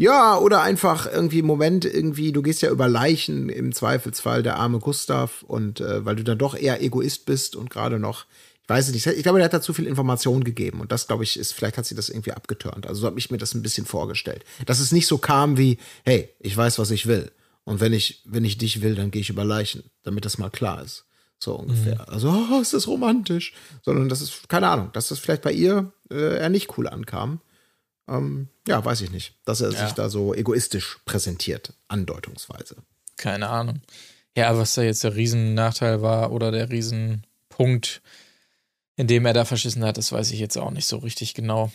Ja, oder einfach irgendwie Moment, irgendwie, du gehst ja über Leichen im Zweifelsfall, der arme Gustav, und äh, weil du dann doch eher Egoist bist und gerade noch, weiß ich nicht. Ich glaube, der hat da zu viel Information gegeben und das, glaube ich, ist, vielleicht hat sie das irgendwie abgeturnt. Also so habe ich mir das ein bisschen vorgestellt. Dass es nicht so kam wie, hey, ich weiß, was ich will. Und wenn ich, wenn ich dich will, dann gehe ich über Leichen, damit das mal klar ist. So ungefähr. Mhm. Also, [LAUGHS] oh, ist das romantisch. Sondern das ist, keine Ahnung, dass das vielleicht bei ihr äh, eher nicht cool ankam. Ähm, ja, weiß ich nicht. Dass er Ja. sich da so egoistisch präsentiert, andeutungsweise. Keine Ahnung. Ja, was da jetzt der Riesennachteil war oder der Riesenpunkt, in dem er da verschissen hat, das weiß ich jetzt auch nicht so richtig genau.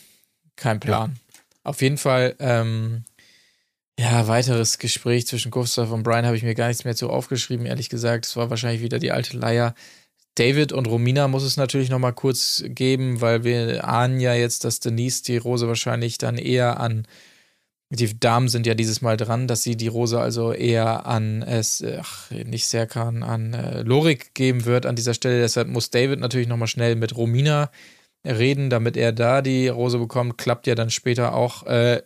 Kein Plan. Auf jeden Fall, ähm, ja, weiteres Gespräch zwischen Gustav und Brian habe ich mir gar nichts mehr zu aufgeschrieben, ehrlich gesagt. Es war wahrscheinlich wieder die alte Leier. David und Romina muss es natürlich noch mal kurz geben, weil wir ahnen ja jetzt, dass Denise die Rose wahrscheinlich dann eher an die Damen sind ja dieses Mal dran, dass sie die Rose also eher an es, ach, nicht Serkan, an äh, Lorik geben wird an dieser Stelle. Deshalb muss David natürlich nochmal schnell mit Romina reden, damit er da die Rose bekommt. Klappt ja dann später auch äh,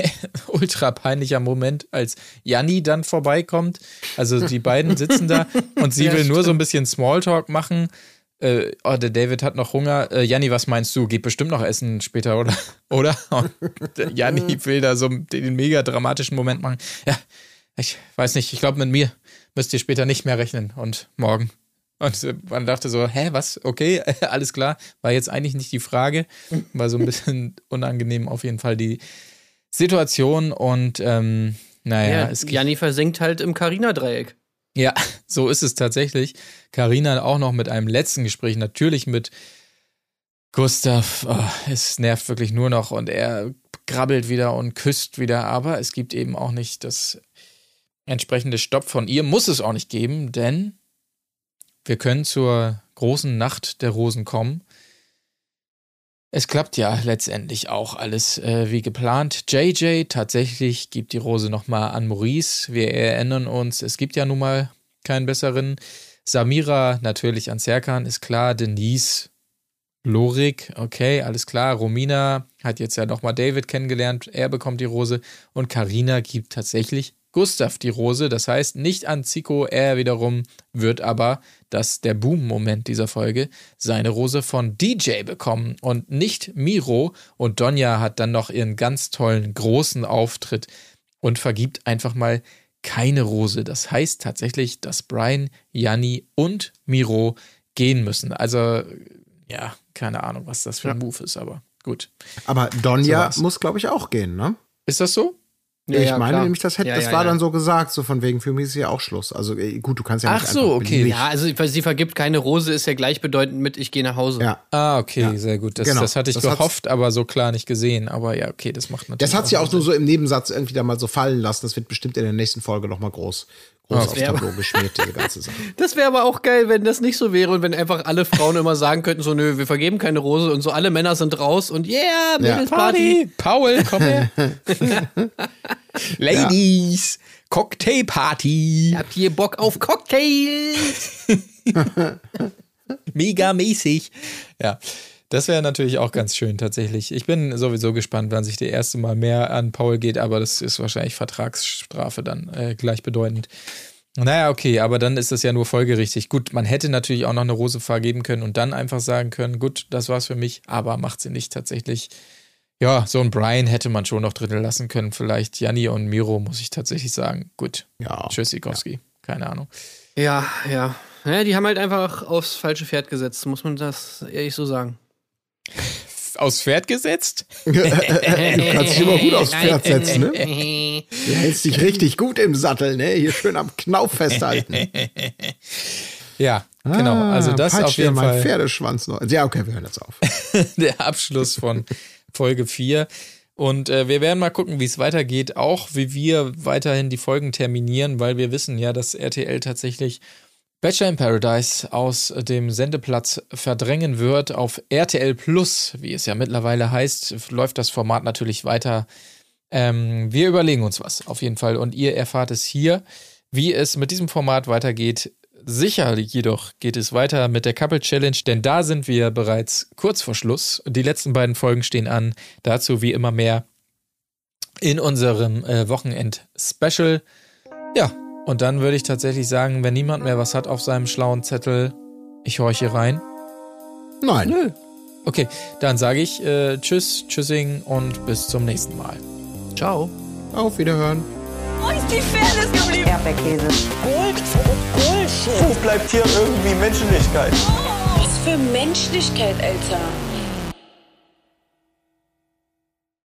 [LAUGHS] ultra peinlicher Moment, als Janni dann vorbeikommt. Also die beiden sitzen da und sie Ja, will nur so ein stimmt. bisschen Smalltalk machen. Äh, oh, der David hat noch Hunger. Äh, Janni, was meinst du? Geht bestimmt noch essen später, oder? [LAUGHS] oder? Und Janni will da so den mega dramatischen Moment machen. Ja, ich weiß nicht. Ich glaube, mit mir müsst ihr später nicht mehr rechnen und morgen. Und man dachte so, hä, was? Okay, [LAUGHS] alles klar. War jetzt eigentlich nicht die Frage. War so ein bisschen [LAUGHS] unangenehm auf jeden Fall die Situation. Und ähm, naja, Ja, es Janni versinkt halt im Carina-Dreieck. ja, [LAUGHS] so ist es tatsächlich. Karina auch noch mit einem letzten Gespräch, natürlich mit Gustav. Oh, es nervt wirklich nur noch und er krabbelt wieder und küsst wieder, aber es gibt eben auch nicht das entsprechende Stopp von ihr, muss es auch nicht geben, denn wir können zur großen Nacht der Rosen kommen. Es klappt ja letztendlich auch alles äh, wie geplant. JJ tatsächlich gibt die Rose nochmal an Maurice. Wir erinnern uns, es gibt ja nun mal keinen besseren. Samira natürlich an Serkan, ist klar. Denise, Lorik, okay, alles klar. Romina hat jetzt ja nochmal David kennengelernt. Er bekommt die Rose. Und Karina gibt tatsächlich Gustav die Rose. Das heißt nicht an Zico. Er wiederum wird aber, das der Boom-Moment dieser Folge, seine Rose von DJ bekommen und nicht Miro. Und Donja hat dann noch ihren ganz tollen großen Auftritt und vergibt einfach mal keine Rose. Das heißt tatsächlich, dass Brian, Janni und Miro gehen müssen. Also, ja, keine Ahnung, was das für ein Move ist, aber gut. Aber So Donja war's. muss, glaube ich, auch gehen, ne? Ist das so? Ja, ich ja, meine klar. nämlich, das, hätte, Ja, das ja, war ja. dann so gesagt, so von wegen, für mich ist ja auch Schluss. Also gut, du kannst ja Ach nicht so, einfach okay. Ja, also weil sie vergibt keine Rose, ist ja gleichbedeutend mit ich gehe nach Hause. Ja, Ah, okay, Ja. sehr gut. Das, Genau. das hatte ich Das gehofft, aber so klar nicht gesehen. Aber ja, okay, das macht natürlich. das hat sie auch Sinn. nur so im Nebensatz irgendwie da mal so fallen lassen. Das wird bestimmt in der nächsten Folge noch mal groß, groß Ah, aufs Tableau geschmiert, diese ganze [LAUGHS] Sache. Das wäre aber auch geil, wenn das nicht so wäre und wenn einfach alle Frauen immer sagen könnten, so nö, wir vergeben keine Rose und so alle Männer sind raus und yeah, Mädelsparty. Party! Paul, komm her! [LAUGHS] Ladies! Cocktailparty! Habt ihr Bock auf Cocktails? [LAUGHS] Mega mäßig. Ja, das wäre natürlich auch ganz schön tatsächlich. Ich bin sowieso gespannt, wann sich der erste Mal mehr an Paul geht, aber das ist wahrscheinlich Vertragsstrafe dann äh, gleichbedeutend. Naja, okay, aber dann ist das ja nur folgerichtig. Gut, man hätte natürlich auch noch eine Rose vergeben können und dann einfach sagen können, gut, das war's für mich, aber macht sie nicht tatsächlich. Ja, so ein Brian hätte man schon noch drin lassen können. Vielleicht Janni und Miro, muss ich tatsächlich sagen. Gut. Ja. Tschüss, Sikowski. Keine Ahnung. Ja, ja. Ja, die haben halt einfach aufs falsche Pferd gesetzt, muss man das ehrlich so sagen. Aufs Pferd gesetzt? [LAUGHS] Du kannst dich immer gut aufs Pferd setzen, ne? [LAUGHS] Du hältst dich richtig gut im Sattel, ne? Hier schön am Knauf festhalten. [LAUGHS] Ja, genau. Also das auf jeden mein Fall Pferdeschwanz noch. Ja, okay, wir hören jetzt auf. der Abschluss von Folge 4. Und äh, wir werden mal gucken, wie es weitergeht, auch wie wir weiterhin die Folgen terminieren, weil wir wissen ja, dass RTL tatsächlich Bachelor in Paradise aus dem Sendeplatz verdrängen wird auf RTL Plus, wie es ja mittlerweile heißt, läuft das Format natürlich weiter. Ähm, wir überlegen uns was auf jeden Fall und ihr erfahrt es hier, wie es mit diesem Format weitergeht. Sicher jedoch geht es weiter mit der Couple Challenge, denn da sind wir bereits kurz vor Schluss. Die letzten beiden Folgen stehen an. Dazu wie immer mehr in unserem äh, Wochenend-Special. Ja, und dann würde ich tatsächlich sagen, wenn niemand mehr was hat auf seinem schlauen Zettel, ich horche rein. Nein. Nö. Okay, dann sage ich äh, Tschüss, Tschüssing und bis zum nächsten Mal. Ciao. Auf Wiederhören. Wo ist die Fairness geblieben? Erdbeerkäse. Gold, Bullshit. Wo bleibt hier irgendwie Menschlichkeit? Was für Menschlichkeit, Alter.